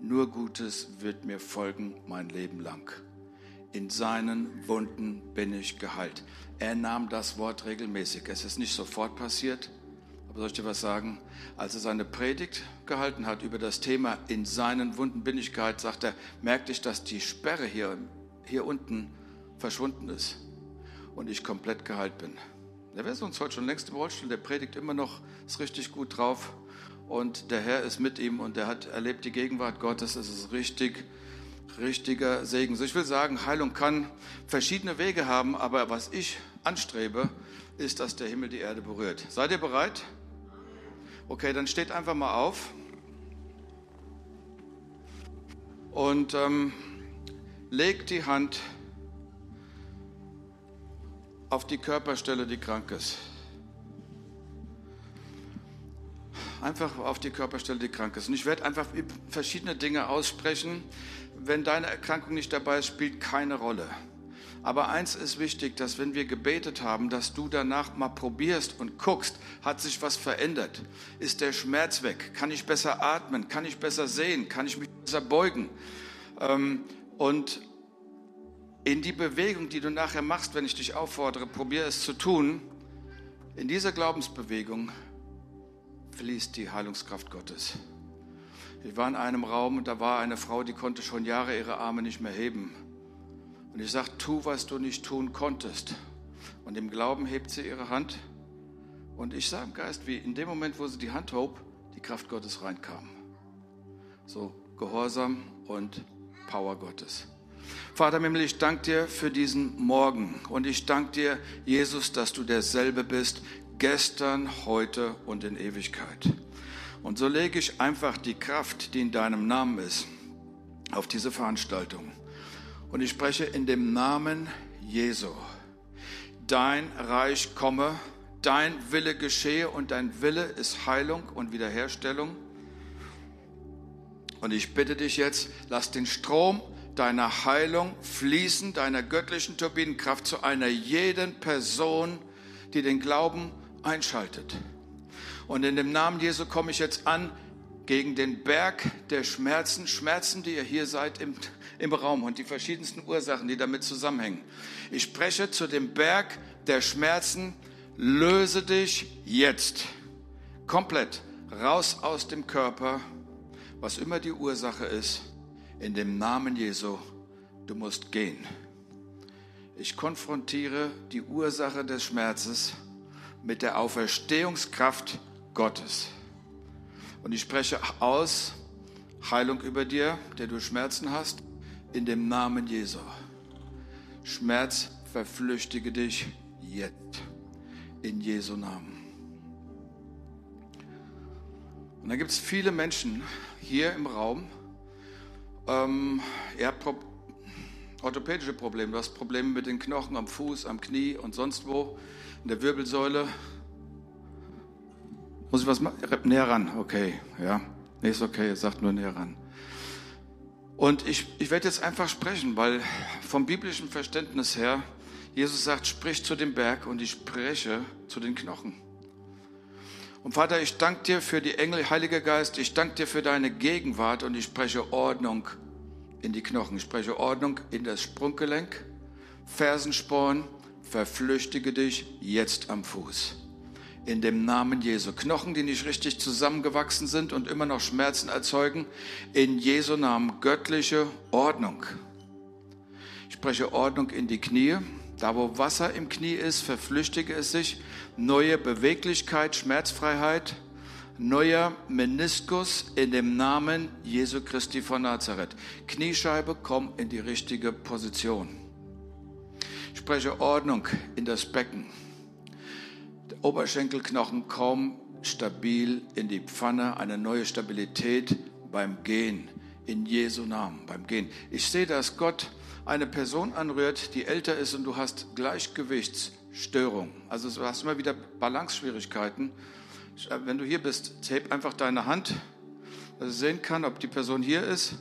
A: nur Gutes wird mir folgen mein Leben lang. In seinen Wunden bin ich geheilt. Er nahm das Wort regelmäßig. Es ist nicht sofort passiert, aber soll ich dir was sagen? Als er seine Predigt gehalten hat über das Thema in seinen Wunden bin ich geheilt, sagt er, merkte ich, dass die Sperre hier, hier unten verschwunden ist und ich komplett geheilt bin. Der wäre sonst heute schon längst im Rollstuhl, der predigt immer noch, ist richtig gut drauf und der Herr ist mit ihm und er hat erlebt die Gegenwart Gottes. Es ist richtig, richtiger Segen. So, ich will sagen, Heilung kann verschiedene Wege haben, aber was ich anstrebe, ist, dass der Himmel die Erde berührt. Seid ihr bereit? Okay, dann steht einfach mal auf und ähm, legt die Hand auf die Körperstelle, die krank ist. Einfach auf die Körperstelle, die krank ist. Und ich werde einfach verschiedene Dinge aussprechen. Wenn deine Erkrankung nicht dabei ist, spielt keine Rolle. Aber eins ist wichtig, dass wenn wir gebetet haben, dass du danach mal probierst und guckst, hat sich was verändert? Ist der Schmerz weg? Kann ich besser atmen? Kann ich besser sehen? Kann ich mich besser beugen? Ähm, und in die Bewegung, die du nachher machst, wenn ich dich auffordere, probier es zu tun, in dieser Glaubensbewegung fließt die Heilungskraft Gottes. Ich war in einem Raum und da war eine Frau, die konnte schon Jahre ihre Arme nicht mehr heben. Und ich sagte, tu, was du nicht tun konntest. Und im Glauben hebt sie ihre Hand. Und ich sah im Geist, wie in dem Moment, wo sie die Hand hob, die Kraft Gottes reinkam. So Gehorsam und Power Gottes. Vater Himmel, ich danke dir für diesen Morgen und ich danke dir, Jesus, dass du derselbe bist, gestern, heute und in Ewigkeit. Und so lege ich einfach die Kraft, die in deinem Namen ist, auf diese Veranstaltung. Und ich spreche in dem Namen Jesu. Dein Reich komme, dein Wille geschehe und dein Wille ist Heilung und Wiederherstellung. Und ich bitte dich jetzt, lass den Strom deiner Heilung fließen, deiner göttlichen Turbinenkraft zu einer jeden Person, die den Glauben einschaltet. Und in dem Namen Jesu komme ich jetzt an gegen den Berg der Schmerzen, Schmerzen, die ihr hier seid im, im Raum und die verschiedensten Ursachen, die damit zusammenhängen. Ich spreche zu dem Berg der Schmerzen, löse dich jetzt komplett raus aus dem Körper, was immer die Ursache ist, in dem Namen Jesu, du musst gehen. Ich konfrontiere die Ursache des Schmerzes mit der Auferstehungskraft Gottes. Und ich spreche aus Heilung über dir, der du Schmerzen hast, in dem Namen Jesu. Schmerz verflüchtige dich jetzt in Jesu Namen. Und da gibt es viele Menschen hier im Raum. Ähm, ihr habt orthopädische Probleme, du hast Probleme mit den Knochen am Fuß, am Knie und sonst wo, in der Wirbelsäule. Muss ich was machen? Näher ran, okay, ja. Nee, ist okay, sagt nur näher ran. Und ich, ich werde jetzt einfach sprechen, weil vom biblischen Verständnis her, Jesus sagt, sprich zu dem Berg und ich spreche zu den Knochen. Und Vater, ich danke dir für die Engel, Heiliger Geist, ich danke dir für deine Gegenwart und ich spreche Ordnung in die Knochen. Ich spreche Ordnung in das Sprunggelenk, Fersensporn, verflüchtige dich jetzt am Fuß. In dem Namen Jesu. Knochen, die nicht richtig zusammengewachsen sind und immer noch Schmerzen erzeugen. In Jesu Namen göttliche Ordnung. Ich spreche Ordnung in die Knie. Da, wo Wasser im Knie ist, verflüchtige es sich. Neue Beweglichkeit, Schmerzfreiheit, neuer Meniskus in dem Namen Jesu Christi von Nazareth. Kniescheibe, komm in die richtige Position. Ich spreche Ordnung in das Becken. Der Oberschenkelknochen komm stabil in die Pfanne, eine neue Stabilität beim Gehen. In Jesu Namen, beim Gehen. Ich sehe, dass Gott eine Person anrührt, die älter ist und du hast Gleichgewichtsstörung. Also du hast immer wieder Balanceschwierigkeiten. Wenn du hier bist, heb einfach deine Hand, dass ich sehen kann, ob die Person hier ist.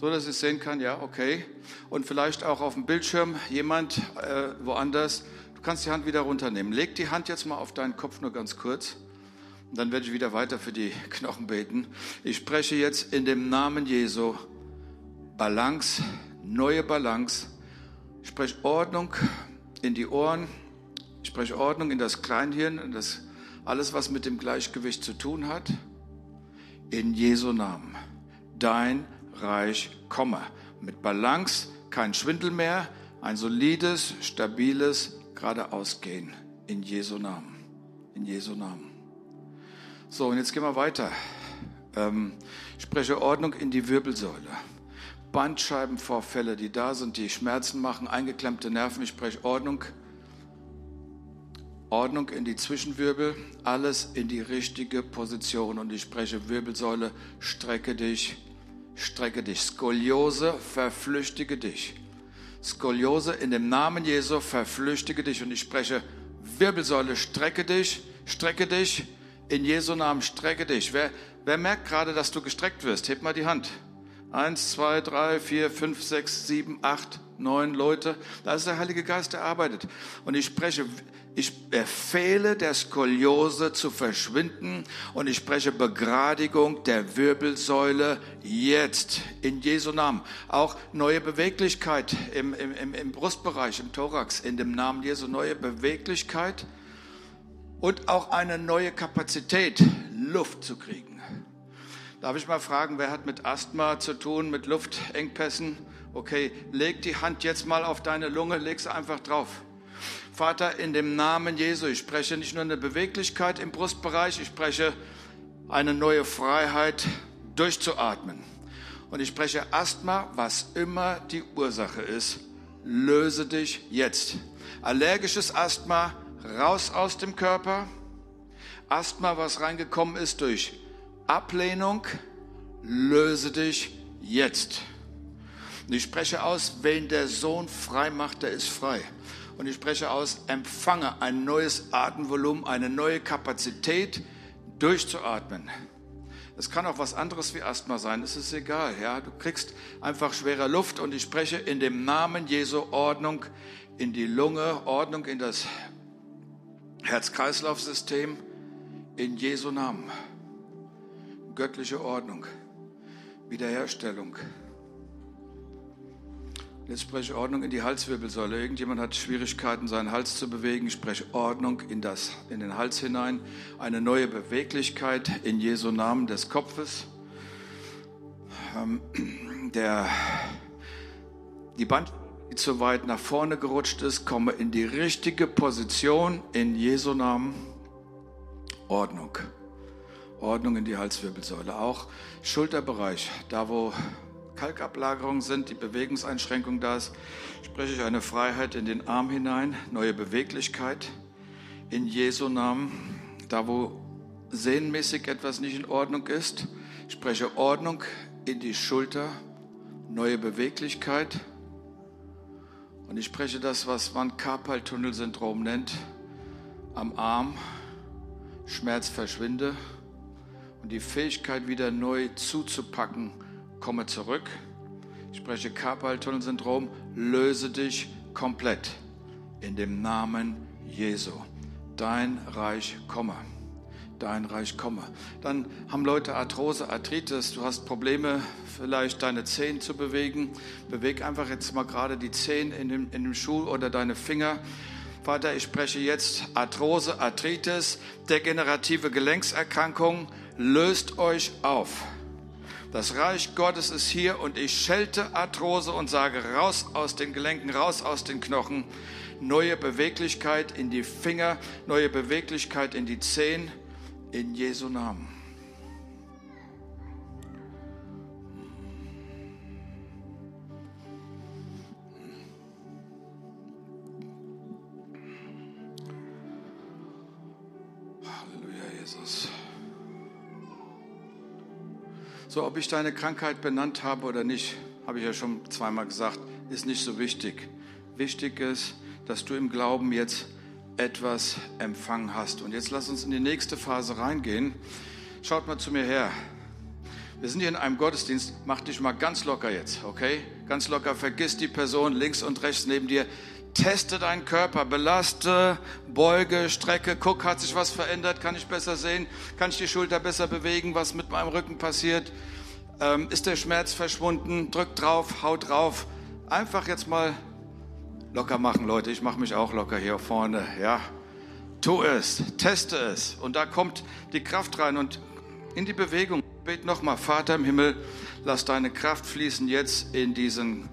A: So, dass ich sehen kann, ja, okay. Und vielleicht auch auf dem Bildschirm jemand äh, woanders. Du kannst die Hand wieder runternehmen. Leg die Hand jetzt mal auf deinen Kopf nur ganz kurz. Und dann werde ich wieder weiter für die Knochen beten. Ich spreche jetzt in dem Namen Jesu Balance neue Balance. Ich spreche Ordnung in die Ohren. Ich spreche Ordnung in das Kleinhirn, in das, alles, was mit dem Gleichgewicht zu tun hat. In Jesu Namen. Dein Reich komme. Mit Balance, kein Schwindel mehr, ein solides, stabiles geradeausgehen. In Jesu Namen. In Jesu Namen. So, und jetzt gehen wir weiter. Ähm, ich spreche Ordnung in die Wirbelsäule. Bandscheibenvorfälle, die da sind, die Schmerzen machen, eingeklemmte Nerven. Ich spreche Ordnung. Ordnung in die Zwischenwirbel, alles in die richtige Position. Und ich spreche Wirbelsäule, strecke dich, strecke dich. Skoliose, verflüchtige dich. Skoliose in dem Namen Jesu, verflüchtige dich. Und ich spreche Wirbelsäule, strecke dich, strecke dich. In Jesu Namen, strecke dich. Wer, wer merkt gerade, dass du gestreckt wirst? Heb mal die Hand. Eins, zwei, drei, vier, fünf, sechs, sieben, acht, neun Leute. Da ist der Heilige Geist, der arbeitet. Und ich spreche, ich befehle der Skoliose zu verschwinden und ich spreche Begradigung der Wirbelsäule jetzt in Jesu Namen. Auch neue Beweglichkeit im, im, im Brustbereich, im Thorax, in dem Namen Jesu, neue Beweglichkeit und auch eine neue Kapazität, Luft zu kriegen. Darf ich mal fragen, wer hat mit Asthma zu tun, mit Luftengpässen? Okay, leg die Hand jetzt mal auf deine Lunge, leg sie einfach drauf. Vater, in dem Namen Jesu, ich spreche nicht nur eine Beweglichkeit im Brustbereich, ich spreche eine neue Freiheit durchzuatmen. Und ich spreche Asthma, was immer die Ursache ist, löse dich jetzt. Allergisches Asthma, raus aus dem Körper. Asthma, was reingekommen ist durch Ablehnung, löse dich jetzt. Und ich spreche aus, wen der Sohn frei macht, der ist frei. Und ich spreche aus, empfange ein neues Atemvolumen, eine neue Kapazität, durchzuatmen. Es kann auch was anderes wie Asthma sein, es ist egal. Ja? Du kriegst einfach schwere Luft und ich spreche in dem Namen Jesu Ordnung in die Lunge, Ordnung in das Herz-Kreislauf-System, in Jesu Namen göttliche Ordnung, Wiederherstellung. Jetzt spreche ich Ordnung in die Halswirbelsäule. Irgendjemand hat Schwierigkeiten, seinen Hals zu bewegen. Ich spreche Ordnung in, das, in den Hals hinein. Eine neue Beweglichkeit in Jesu Namen des Kopfes. Ähm, der, die Band, die zu weit nach vorne gerutscht ist, komme in die richtige Position in Jesu Namen. Ordnung. Ordnung in die Halswirbelsäule. Auch Schulterbereich, da wo Kalkablagerungen sind, die Bewegungseinschränkung da ist, spreche ich eine Freiheit in den Arm hinein, neue Beweglichkeit in Jesu Namen. Da wo sehnenmäßig etwas nicht in Ordnung ist, spreche Ordnung in die Schulter, neue Beweglichkeit. Und ich spreche das, was man Karpaltunnelsyndrom nennt, am Arm, Schmerz verschwinde und die Fähigkeit wieder neu zuzupacken, komme zurück. Ich spreche Karpaltunnelsyndrom, löse dich komplett in dem Namen Jesu. Dein Reich komme. Dein Reich komme. Dann haben Leute Arthrose, Arthritis. Du hast Probleme, vielleicht deine Zehen zu bewegen. Beweg einfach jetzt mal gerade die Zehen in dem, in dem Schuh oder deine Finger. Vater, ich spreche jetzt Arthrose, Arthritis, degenerative Gelenkserkrankungen. Löst euch auf. Das Reich Gottes ist hier und ich schelte Arthrose und sage raus aus den Gelenken, raus aus den Knochen. Neue Beweglichkeit in die Finger, neue Beweglichkeit in die Zehen, in Jesu Namen. So, ob ich deine Krankheit benannt habe oder nicht, habe ich ja schon zweimal gesagt, ist nicht so wichtig. Wichtig ist, dass du im Glauben jetzt etwas empfangen hast. Und jetzt lass uns in die nächste Phase reingehen. Schaut mal zu mir her. Wir sind hier in einem Gottesdienst. Mach dich mal ganz locker jetzt, okay? Ganz locker. Vergiss die Person links und rechts neben dir. Teste deinen Körper, belaste, beuge, strecke, guck, hat sich was verändert, kann ich besser sehen, kann ich die Schulter besser bewegen, was mit meinem Rücken passiert, ähm, ist der Schmerz verschwunden, drück drauf, haut drauf. Einfach jetzt mal locker machen, Leute. Ich mache mich auch locker hier vorne, ja. Tu es, teste es. Und da kommt die Kraft rein und in die Bewegung. Bet nochmal, Vater im Himmel, lass deine Kraft fließen jetzt in diesen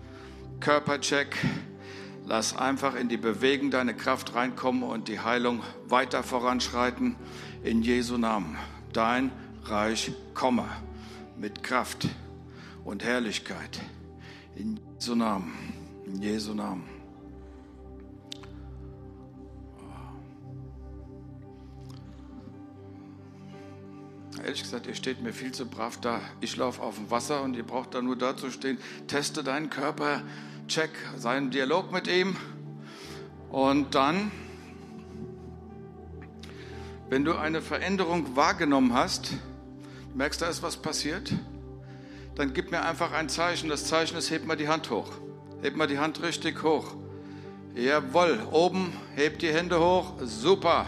A: Körpercheck. Lass einfach in die Bewegung deine Kraft reinkommen und die Heilung weiter voranschreiten. In Jesu Namen. Dein Reich komme mit Kraft und Herrlichkeit. In Jesu Namen. In Jesu Namen. Ehrlich gesagt, ihr steht mir viel zu brav da. Ich laufe auf dem Wasser und ihr braucht da nur da zu stehen. Teste deinen Körper, check seinen Dialog mit ihm. Und dann, wenn du eine Veränderung wahrgenommen hast, merkst, da ist was passiert, dann gib mir einfach ein Zeichen. Das Zeichen ist, heb mal die Hand hoch. Heb mal die Hand richtig hoch. Jawohl, oben, hebt die Hände hoch. Super.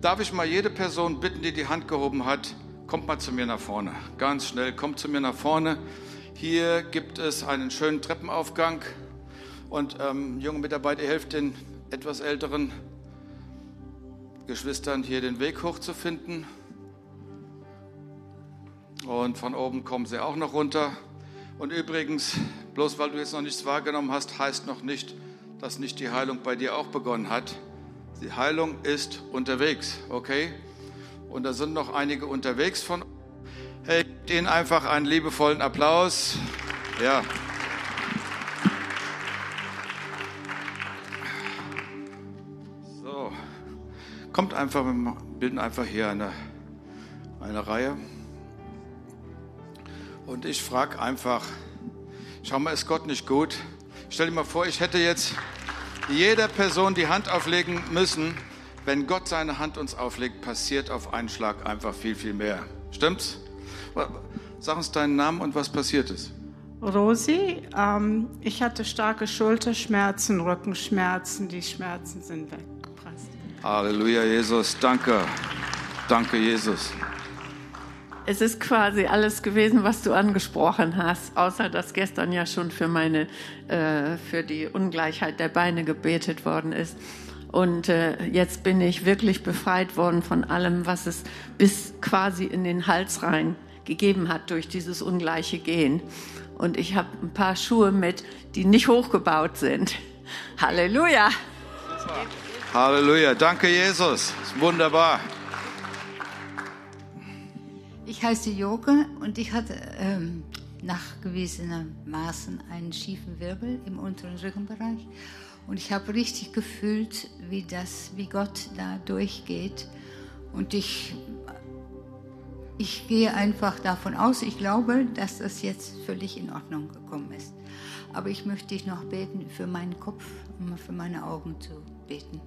A: Darf ich mal jede Person bitten, die die Hand gehoben hat, kommt mal zu mir nach vorne. Ganz schnell, kommt zu mir nach vorne. Hier gibt es einen schönen Treppenaufgang. Und ähm, junge Mitarbeiter, ihr helft den etwas älteren Geschwistern hier den Weg hochzufinden. Und von oben kommen sie auch noch runter. Und übrigens, bloß weil du jetzt noch nichts wahrgenommen hast, heißt noch nicht, dass nicht die Heilung bei dir auch begonnen hat. Die Heilung ist unterwegs, okay? Und da sind noch einige unterwegs von. Hey, gebt ihnen einfach einen liebevollen Applaus. Ja. So. Kommt einfach, wir bilden einfach hier eine, eine Reihe. Und ich frage einfach, schau mal, ist Gott nicht gut? Stell dir mal vor, ich hätte jetzt jeder Person die Hand auflegen müssen. Wenn Gott seine Hand uns auflegt, passiert auf einen Schlag einfach viel, viel mehr. Stimmt's? Sag uns deinen Namen und was passiert ist.
E: Rosi, ähm, ich hatte starke Schulterschmerzen, Rückenschmerzen. Die Schmerzen sind weggepresst.
A: Halleluja, Jesus. Danke. Danke, Jesus.
G: Es ist quasi alles gewesen, was du angesprochen hast, außer dass gestern ja schon für meine, äh, für die Ungleichheit der Beine gebetet worden ist. Und äh, jetzt bin ich wirklich befreit worden von allem, was es bis quasi in den Hals rein gegeben hat durch dieses ungleiche Gehen. Und ich habe ein paar Schuhe mit, die nicht hochgebaut sind. Halleluja.
A: Halleluja. Danke, Jesus. Wunderbar.
H: Ich heiße Joke und ich hatte ähm, nachgewiesenermaßen einen schiefen Wirbel im unteren Rückenbereich. Und ich habe richtig gefühlt, wie das, wie Gott da durchgeht. Und ich, ich gehe einfach davon aus, ich glaube, dass das jetzt völlig in Ordnung gekommen ist. Aber ich möchte dich noch beten, für meinen Kopf und für meine Augen zu beten.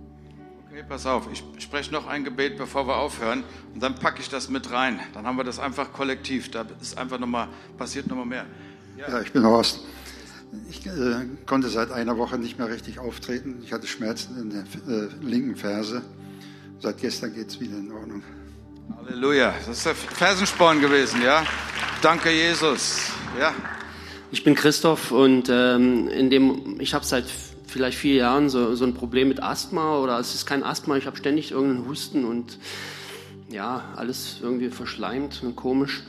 A: Okay, pass auf, ich spreche noch ein Gebet, bevor wir aufhören und dann packe ich das mit rein. Dann haben wir das einfach kollektiv. Da ist einfach noch mal, passiert nochmal mehr.
I: Ja, ich bin Horst. Ich äh, konnte seit einer Woche nicht mehr richtig auftreten. Ich hatte Schmerzen in der äh, linken Ferse. Seit gestern geht es wieder in Ordnung.
A: Halleluja. Das ist der Fersensporn gewesen, ja? Danke, Jesus. Ja.
J: Ich bin Christoph und ähm, in dem, ich habe seit vielleicht vier Jahren so, so ein Problem mit Asthma oder es ist kein Asthma, ich habe ständig irgendeinen Husten und ja, alles irgendwie verschleimt und komisch.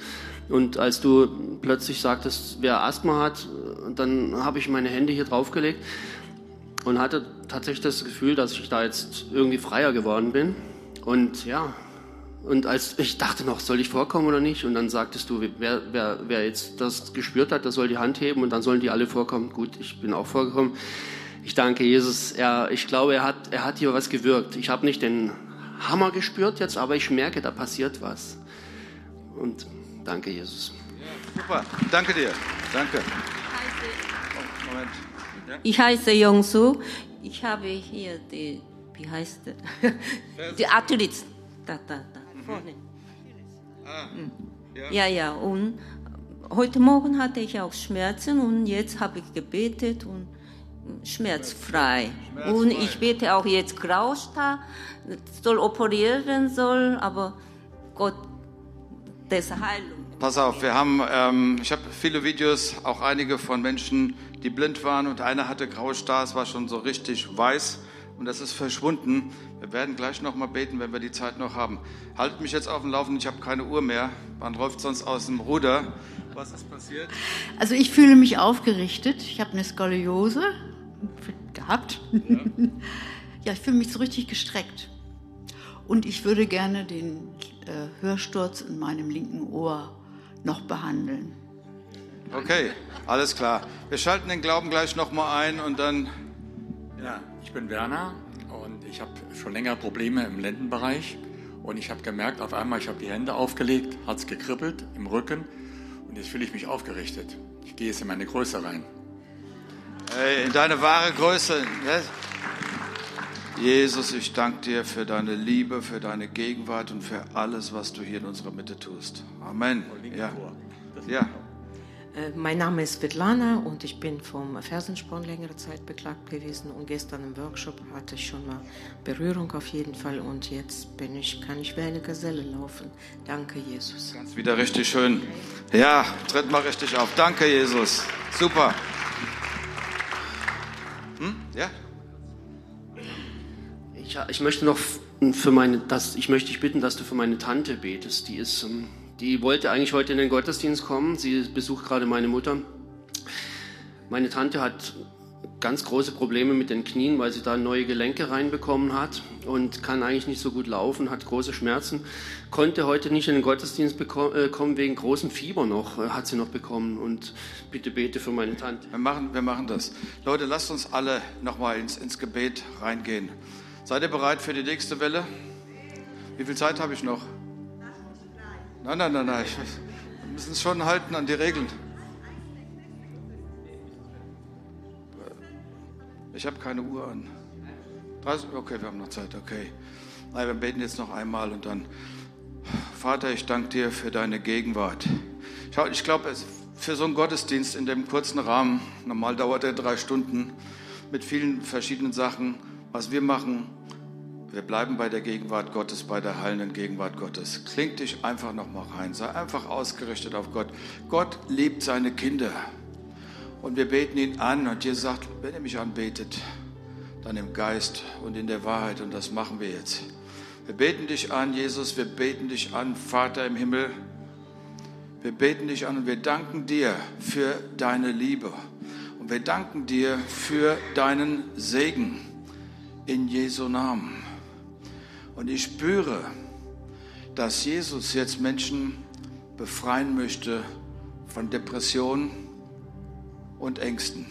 J: Und als du plötzlich sagtest, wer Asthma hat, dann habe ich meine Hände hier draufgelegt und hatte tatsächlich das Gefühl, dass ich da jetzt irgendwie freier geworden bin. Und ja, und als ich dachte noch, soll ich vorkommen oder nicht? Und dann sagtest du, wer, wer, wer jetzt das gespürt hat, der soll die Hand heben und dann sollen die alle vorkommen. Gut, ich bin auch vorgekommen. Ich danke Jesus. Er, ich glaube, er hat, er hat hier was gewirkt. Ich habe nicht den Hammer gespürt jetzt, aber ich merke, da passiert was. Und Danke, Jesus.
A: Ja, super, danke dir. Danke.
K: Oh, Moment. Ja? Ich heiße Jongsu. Ich habe hier die, wie heißt das? Die Athlet. Da, da, da, vorne. Ah, ja. ja, ja. Und heute Morgen hatte ich auch Schmerzen und jetzt habe ich gebetet und schmerzfrei. schmerzfrei. Und ich bete auch jetzt Graustar, soll operieren soll, aber Gott des Heilung.
A: Pass auf, wir haben, ähm, ich habe viele Videos, auch einige von Menschen, die blind waren und einer hatte graue Star, es war schon so richtig weiß und das ist verschwunden. Wir werden gleich noch mal beten, wenn wir die Zeit noch haben. Haltet mich jetzt auf dem Laufenden, ich habe keine Uhr mehr. Man läuft sonst aus dem Ruder. Was ist passiert?
L: Also ich fühle mich aufgerichtet. Ich habe eine Skoliose gehabt. Ja, ja ich fühle mich so richtig gestreckt. Und ich würde gerne den äh, Hörsturz in meinem linken Ohr noch behandeln.
A: Okay, alles klar. Wir schalten den Glauben gleich nochmal ein und dann.
M: Ja, ich bin Werner und ich habe schon länger Probleme im Lendenbereich. Und ich habe gemerkt, auf einmal, ich habe die Hände aufgelegt, hat es gekribbelt im Rücken und jetzt fühle ich mich aufgerichtet. Ich gehe jetzt in meine Größe rein.
A: Hey, in deine wahre Größe. Jesus, ich danke dir für deine Liebe, für deine Gegenwart und für alles, was du hier in unserer Mitte tust. Amen. Ja. ja.
N: Äh, mein Name ist Svetlana und ich bin vom Fersensporn längere Zeit beklagt gewesen und gestern im Workshop hatte ich schon mal Berührung auf jeden Fall und jetzt bin ich, kann ich wie eine Gazelle laufen. Danke, Jesus.
A: Ganz wieder richtig schön. Ja, tritt mal richtig auf. Danke, Jesus. Super.
J: Hm? Ja? Ich, ich möchte noch für meine, das, ich möchte dich bitten, dass du für meine Tante betest. Die ist, ähm, die wollte eigentlich heute in den Gottesdienst kommen. Sie besucht gerade meine Mutter. Meine Tante hat ganz große Probleme mit den Knien, weil sie da neue Gelenke reinbekommen hat und kann eigentlich nicht so gut laufen, hat große Schmerzen, konnte heute nicht in den Gottesdienst äh, kommen wegen großem Fieber noch, äh, hat sie noch bekommen und bitte bete für meine Tante.
A: Wir machen, wir machen das. Leute, lasst uns alle nochmal ins, ins Gebet reingehen. Seid ihr bereit für die nächste Welle? Wie viel Zeit habe ich noch? Nein, nein, nein, nein. Wir müssen es schon halten an die Regeln. Ich habe keine Uhr an. 30, okay, wir haben noch Zeit, okay. Nein, wir beten jetzt noch einmal und dann. Vater, ich danke dir für deine Gegenwart. Ich glaube, für so einen Gottesdienst in dem kurzen Rahmen, normal dauert er drei Stunden, mit vielen verschiedenen Sachen, was wir machen, wir bleiben bei der Gegenwart Gottes, bei der heilenden Gegenwart Gottes. Kling dich einfach nochmal rein. Sei einfach ausgerichtet auf Gott. Gott liebt seine Kinder. Und wir beten ihn an. Und Jesus sagt, wenn ihr mich anbetet, dann im Geist und in der Wahrheit. Und das machen wir jetzt. Wir beten dich an, Jesus. Wir beten dich an, Vater im Himmel. Wir beten dich an und wir danken dir für deine Liebe. Und wir danken dir für deinen Segen in Jesu Namen. Und ich spüre, dass Jesus jetzt Menschen befreien möchte von Depressionen und Ängsten.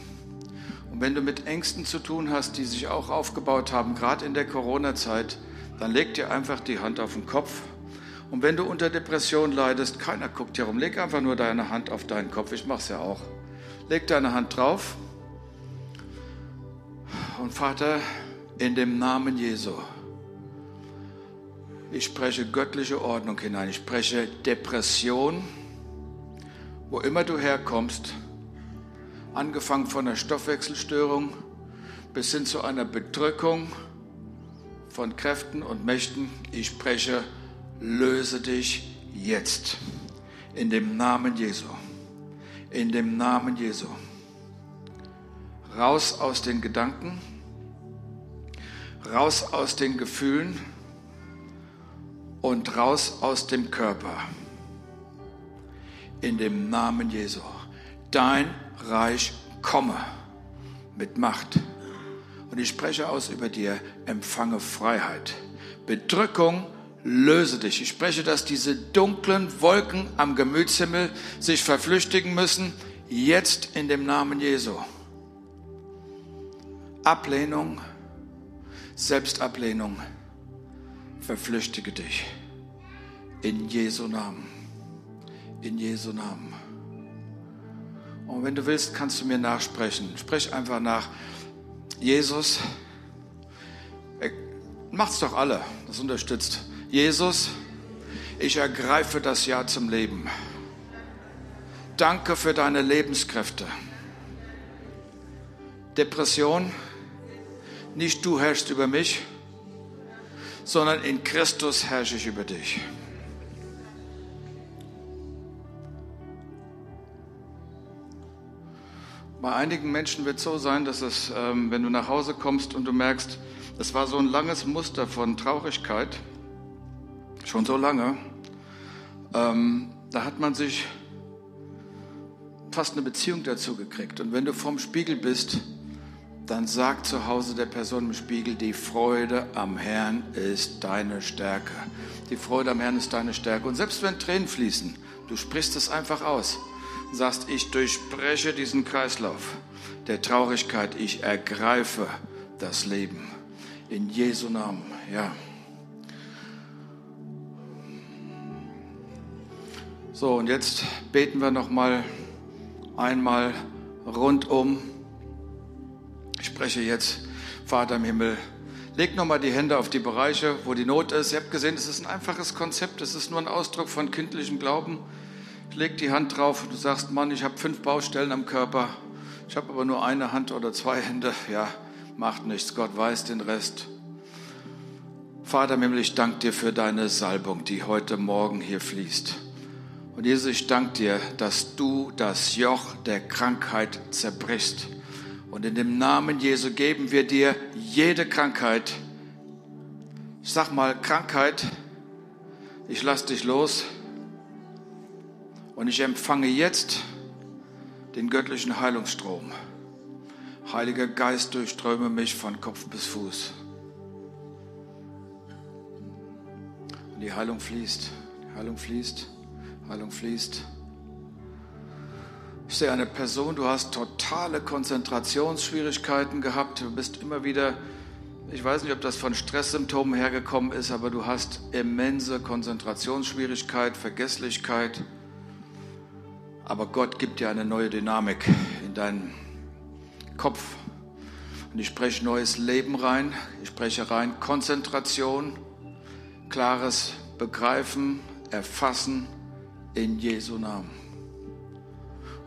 A: Und wenn du mit Ängsten zu tun hast, die sich auch aufgebaut haben, gerade in der Corona-Zeit, dann leg dir einfach die Hand auf den Kopf. Und wenn du unter Depression leidest, keiner guckt hier rum, leg einfach nur deine Hand auf deinen Kopf. Ich mache es ja auch. Leg deine Hand drauf Und Vater, in dem Namen Jesu, ich spreche göttliche Ordnung hinein. Ich spreche Depression, wo immer du herkommst, angefangen von einer Stoffwechselstörung bis hin zu einer Bedrückung von Kräften und Mächten. Ich spreche, löse dich jetzt in dem Namen Jesu. In dem Namen Jesu. Raus aus den Gedanken, raus aus den Gefühlen und raus aus dem Körper. In dem Namen Jesu. Dein Reich komme mit Macht. Und ich spreche aus über dir, empfange Freiheit. Bedrückung, löse dich. Ich spreche, dass diese dunklen Wolken am Gemütshimmel sich verflüchtigen müssen, jetzt in dem Namen Jesu. Ablehnung, Selbstablehnung, verflüchtige dich. In Jesu Namen. In Jesu Namen. Und wenn du willst, kannst du mir nachsprechen. Sprich einfach nach. Jesus, macht's doch alle, das unterstützt. Jesus, ich ergreife das Ja zum Leben. Danke für deine Lebenskräfte. Depression, nicht du herrschst über mich, sondern in Christus herrsche ich über dich. Bei einigen Menschen wird es so sein, dass es, ähm, wenn du nach Hause kommst und du merkst, es war so ein langes Muster von Traurigkeit, schon so lange, ähm, da hat man sich fast eine Beziehung dazu gekriegt. Und wenn du vorm Spiegel bist, dann sagt zu Hause der Person im Spiegel, die Freude am Herrn ist deine Stärke. Die Freude am Herrn ist deine Stärke. Und selbst wenn Tränen fließen, du sprichst es einfach aus. Sagst, ich durchbreche diesen Kreislauf der Traurigkeit. Ich ergreife das Leben. In Jesu Namen, ja. So, und jetzt beten wir noch mal einmal rundum. Ich spreche jetzt, Vater im Himmel, leg nochmal die Hände auf die Bereiche, wo die Not ist. Ihr habt gesehen, es ist ein einfaches Konzept, es ist nur ein Ausdruck von kindlichem Glauben. Leg die Hand drauf und du sagst, Mann, ich habe fünf Baustellen am Körper, ich habe aber nur eine Hand oder zwei Hände. Ja, macht nichts, Gott weiß den Rest. Vater im Himmel, ich danke dir für deine Salbung, die heute Morgen hier fließt. Und Jesus, ich danke dir, dass du das Joch der Krankheit zerbrichst und in dem Namen Jesu geben wir dir jede Krankheit. Ich sag mal, Krankheit, ich lass dich los und ich empfange jetzt den göttlichen Heilungsstrom. Heiliger Geist, durchströme mich von Kopf bis Fuß. Und die Heilung fließt, die Heilung fließt, Heilung fließt. Ich sehe eine Person, du hast totale Konzentrationsschwierigkeiten gehabt, du bist immer wieder, ich weiß nicht, ob das von Stresssymptomen hergekommen ist, aber du hast immense Konzentrationsschwierigkeit, Vergesslichkeit. Aber Gott gibt dir eine neue Dynamik in deinen Kopf. Und ich spreche neues Leben rein, ich spreche rein Konzentration, klares Begreifen, Erfassen in Jesu Namen.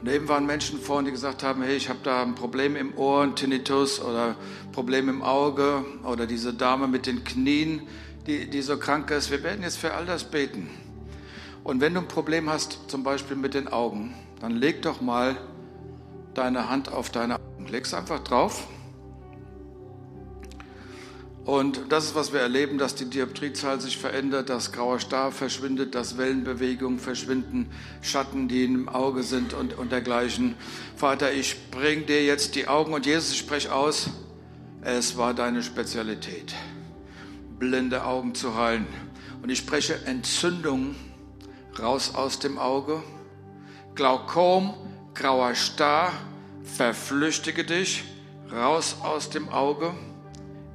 A: Und eben waren Menschen vorhin, die gesagt haben, hey, ich habe da ein Problem im Ohr, ein Tinnitus oder Problem im Auge oder diese Dame mit den Knien, die, die so krank ist. Wir werden jetzt für all das beten. Und wenn du ein Problem hast, zum Beispiel mit den Augen, dann leg doch mal deine Hand auf deine Augen. Leg es einfach drauf und das ist, was wir erleben, dass die Dioptriezahl sich verändert, dass grauer Star verschwindet, dass Wellenbewegungen verschwinden, Schatten, die im Auge sind und, und dergleichen. Vater, ich bring dir jetzt die Augen und Jesus, ich spreche aus, es war deine Spezialität, blinde Augen zu heilen. Und ich spreche Entzündung raus aus dem Auge, Glaukom, grauer Star, verflüchtige dich, raus aus dem Auge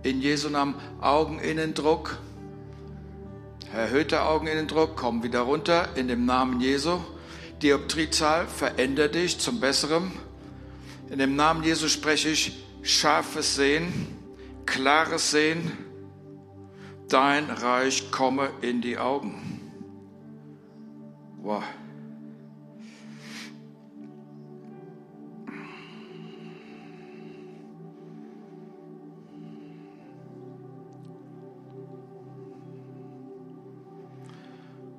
A: in Jesu Namen Augeninnendruck. Erhöhter Augeninnendruck, komm wieder runter in dem Namen Jesu. Dioptriezahl, veränder dich zum Besseren. In dem Namen Jesu spreche ich scharfes Sehen, klares Sehen. Dein Reich komme in die Augen. Wow.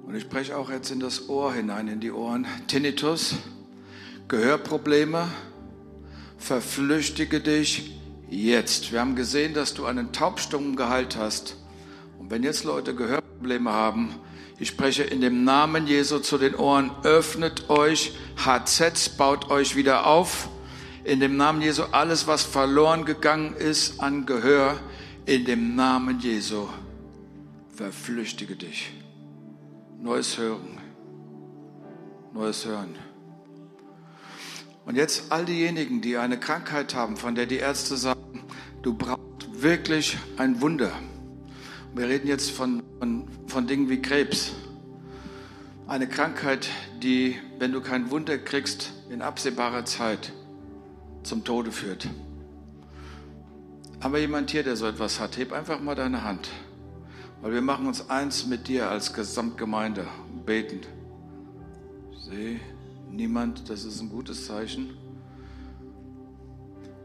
A: Und ich spreche auch jetzt in das Ohr hinein, in die Ohren. Tinnitus, Gehörprobleme, verflüchtige dich jetzt. Wir haben gesehen, dass du einen taubstummen Gehalt hast. Und wenn jetzt Leute Gehörprobleme haben, ich spreche in dem Namen Jesu zu den Ohren, öffnet euch, HZ, baut euch wieder auf. In dem Namen Jesu alles, was verloren gegangen ist an Gehör, in dem Namen Jesu, verflüchtige dich. Neues Hören. Neues Hören. Und jetzt all diejenigen, die eine Krankheit haben, von der die Ärzte sagen, du brauchst wirklich ein Wunder. Wir reden jetzt von, von, von Dingen wie Krebs. Eine Krankheit, die, wenn du kein Wunder kriegst, in absehbarer Zeit zum Tode führt. Aber jemand hier, der so etwas hat, heb einfach mal deine Hand. Weil wir machen uns eins mit dir als Gesamtgemeinde, beten. Ich sehe niemand, das ist ein gutes Zeichen.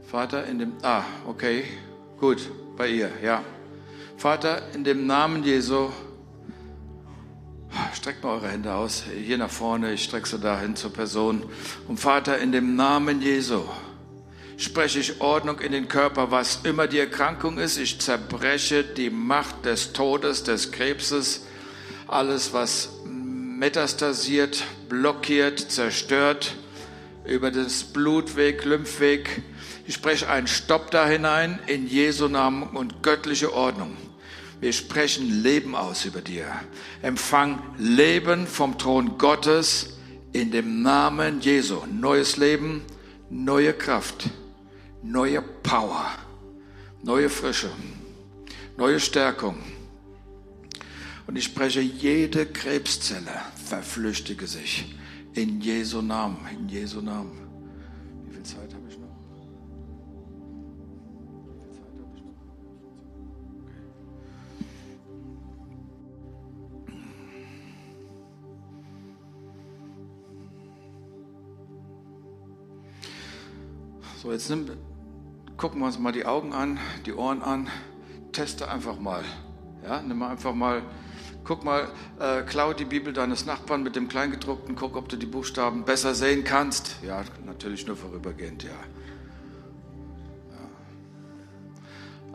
A: Vater, in dem, ah, okay, gut, bei ihr, ja. Vater, in dem Namen Jesu, streckt mal eure Hände aus, hier nach vorne, ich strecke sie dahin zur Person. Und Vater, in dem Namen Jesu, spreche ich Ordnung in den Körper, was immer die Erkrankung ist. Ich zerbreche die Macht des Todes, des Krebses, alles, was metastasiert, blockiert, zerstört über das Blutweg, Lymphweg. Ich spreche einen Stopp da hinein in Jesu Namen und göttliche Ordnung. Wir sprechen Leben aus über dir. Empfang Leben vom Thron Gottes in dem Namen Jesu. Neues Leben, neue Kraft neue Power, neue Frische, neue Stärkung. Und ich spreche, jede Krebszelle verflüchtige sich in Jesu Namen, in Jesu Namen. Wie viel Zeit habe ich noch? So, jetzt nimm gucken wir uns mal die Augen an, die Ohren an, teste einfach mal. Ja, nimm mal einfach mal, guck mal, äh, klau die Bibel deines Nachbarn mit dem Kleingedruckten, guck, ob du die Buchstaben besser sehen kannst. Ja, natürlich nur vorübergehend, ja.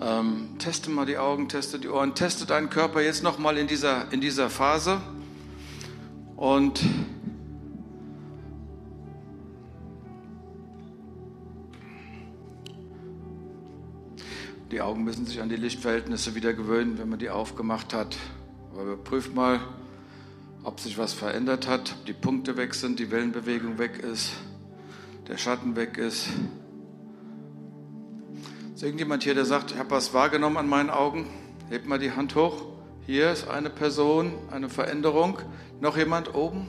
A: Ähm, teste mal die Augen, teste die Ohren, teste deinen Körper jetzt nochmal in dieser, in dieser Phase und Die Augen müssen sich an die Lichtverhältnisse wieder gewöhnen, wenn man die aufgemacht hat. Aber überprüft mal, ob sich was verändert hat, ob die Punkte weg sind, die Wellenbewegung weg ist, der Schatten weg ist. Ist irgendjemand hier, der sagt, ich habe was wahrgenommen an meinen Augen? Hebt mal die Hand hoch. Hier ist eine Person, eine Veränderung. Noch jemand oben?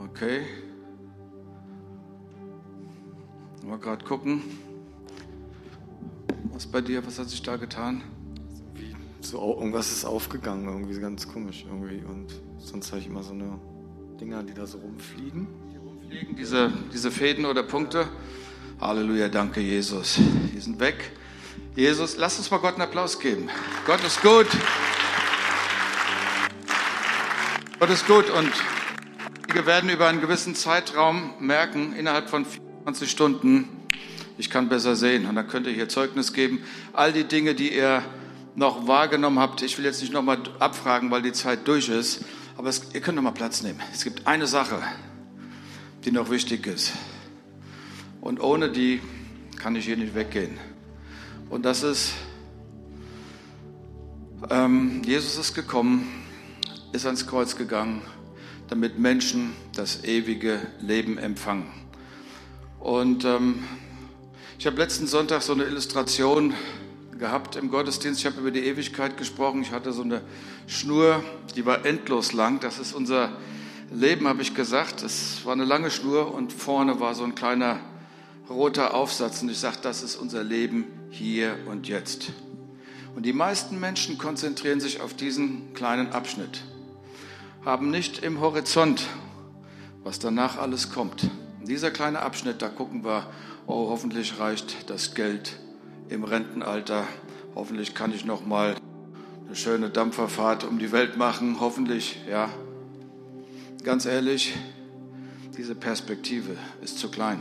A: Okay. Mal gerade gucken. Was bei dir, was hat sich da getan?
O: So, irgendwas ist aufgegangen, irgendwie ganz komisch irgendwie. Und sonst habe ich immer so eine Dinger, die da so rumfliegen.
A: Die rumfliegen, diese, diese Fäden oder Punkte. Halleluja, danke Jesus. Die sind weg. Jesus, lass uns mal Gott einen Applaus geben. Gott ist gut. Gott ist gut und wir werden über einen gewissen Zeitraum merken, innerhalb von 20 Stunden, ich kann besser sehen. Und dann könnt ihr hier Zeugnis geben. All die Dinge, die ihr noch wahrgenommen habt, ich will jetzt nicht nochmal abfragen, weil die Zeit durch ist, aber es, ihr könnt nochmal Platz nehmen. Es gibt eine Sache, die noch wichtig ist. Und ohne die kann ich hier nicht weggehen. Und das ist, ähm, Jesus ist gekommen, ist ans Kreuz gegangen, damit Menschen das ewige Leben empfangen. Und ähm, ich habe letzten Sonntag so eine Illustration gehabt im Gottesdienst. Ich habe über die Ewigkeit gesprochen. Ich hatte so eine Schnur, die war endlos lang. Das ist unser Leben habe ich gesagt, es war eine lange Schnur und vorne war so ein kleiner roter Aufsatz und ich sage, das ist unser Leben hier und jetzt. Und die meisten Menschen konzentrieren sich auf diesen kleinen Abschnitt, haben nicht im Horizont, was danach alles kommt. Dieser kleine Abschnitt, da gucken wir, oh, hoffentlich reicht das Geld im Rentenalter. Hoffentlich kann ich noch mal eine schöne Dampferfahrt um die Welt machen. Hoffentlich, ja. Ganz ehrlich, diese Perspektive ist zu klein.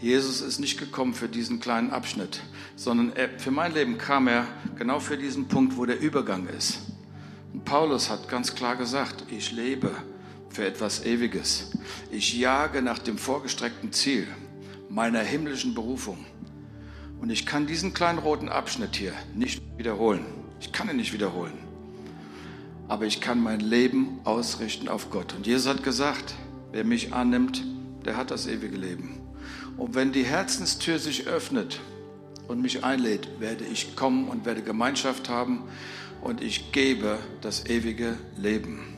A: Jesus ist nicht gekommen für diesen kleinen Abschnitt, sondern er, für mein Leben kam er genau für diesen Punkt, wo der Übergang ist. Und Paulus hat ganz klar gesagt, ich lebe für etwas Ewiges. Ich jage nach dem vorgestreckten Ziel meiner himmlischen Berufung. Und ich kann diesen kleinen roten Abschnitt hier nicht wiederholen. Ich kann ihn nicht wiederholen. Aber ich kann mein Leben ausrichten auf Gott. Und Jesus hat gesagt, wer mich annimmt, der hat das ewige Leben. Und wenn die Herzenstür sich öffnet und mich einlädt, werde ich kommen und werde Gemeinschaft haben und ich gebe das ewige Leben.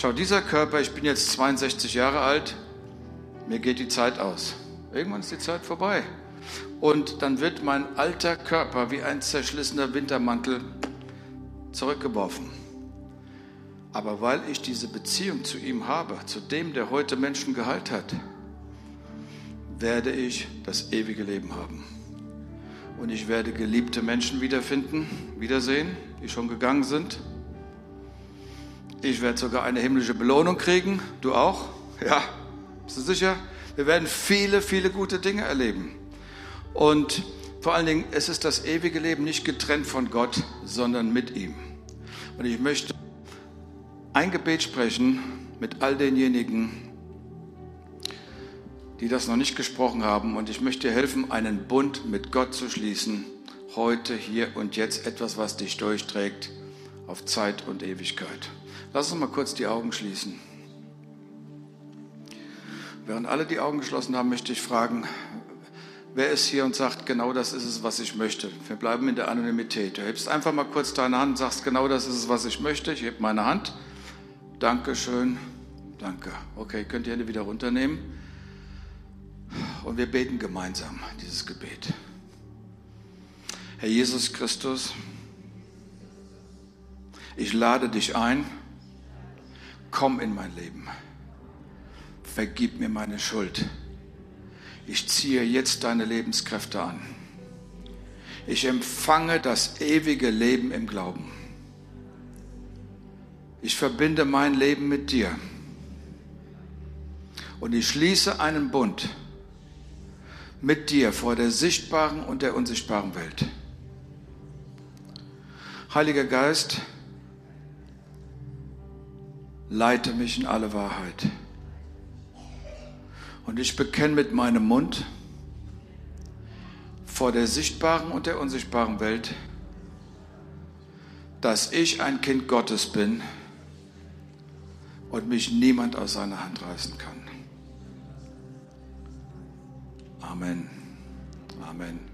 A: Schau, dieser Körper, ich bin jetzt 62 Jahre alt, mir geht die Zeit aus. Irgendwann ist die Zeit vorbei. Und dann wird mein alter Körper wie ein zerschlissener Wintermantel zurückgeworfen. Aber weil ich diese Beziehung zu ihm habe, zu dem, der heute Menschen geheilt hat, werde ich das ewige Leben haben. Und ich werde geliebte Menschen wiederfinden, wiedersehen, die schon gegangen sind. Ich werde sogar eine himmlische Belohnung kriegen. Du auch? Ja, bist du sicher? Wir werden viele, viele gute Dinge erleben. Und vor allen Dingen, es ist das ewige Leben nicht getrennt von Gott, sondern mit ihm. Und ich möchte ein Gebet sprechen mit all denjenigen, die das noch nicht gesprochen haben. Und ich möchte dir helfen, einen Bund mit Gott zu schließen. Heute, hier und jetzt etwas, was dich durchträgt auf Zeit und Ewigkeit. Lass uns mal kurz die Augen schließen. Während alle die Augen geschlossen haben, möchte ich fragen, wer ist hier und sagt, genau das ist es, was ich möchte. Wir bleiben in der Anonymität. Du hebst einfach mal kurz deine Hand und sagst, genau das ist es, was ich möchte. Ich hebe meine Hand. Dankeschön. Danke. Okay, könnt ihr Hände wieder runternehmen. Und wir beten gemeinsam dieses Gebet. Herr Jesus Christus, ich lade dich ein, komm in mein Leben vergib mir meine Schuld. Ich ziehe jetzt deine Lebenskräfte an. Ich empfange das ewige Leben im Glauben. Ich verbinde mein Leben mit dir. Und ich schließe einen Bund mit dir vor der sichtbaren und der unsichtbaren Welt. Heiliger Geist, leite mich in alle Wahrheit. Und ich bekenne mit meinem Mund vor der sichtbaren und der unsichtbaren Welt, dass ich ein Kind Gottes bin und mich niemand aus seiner Hand reißen kann. Amen. Amen.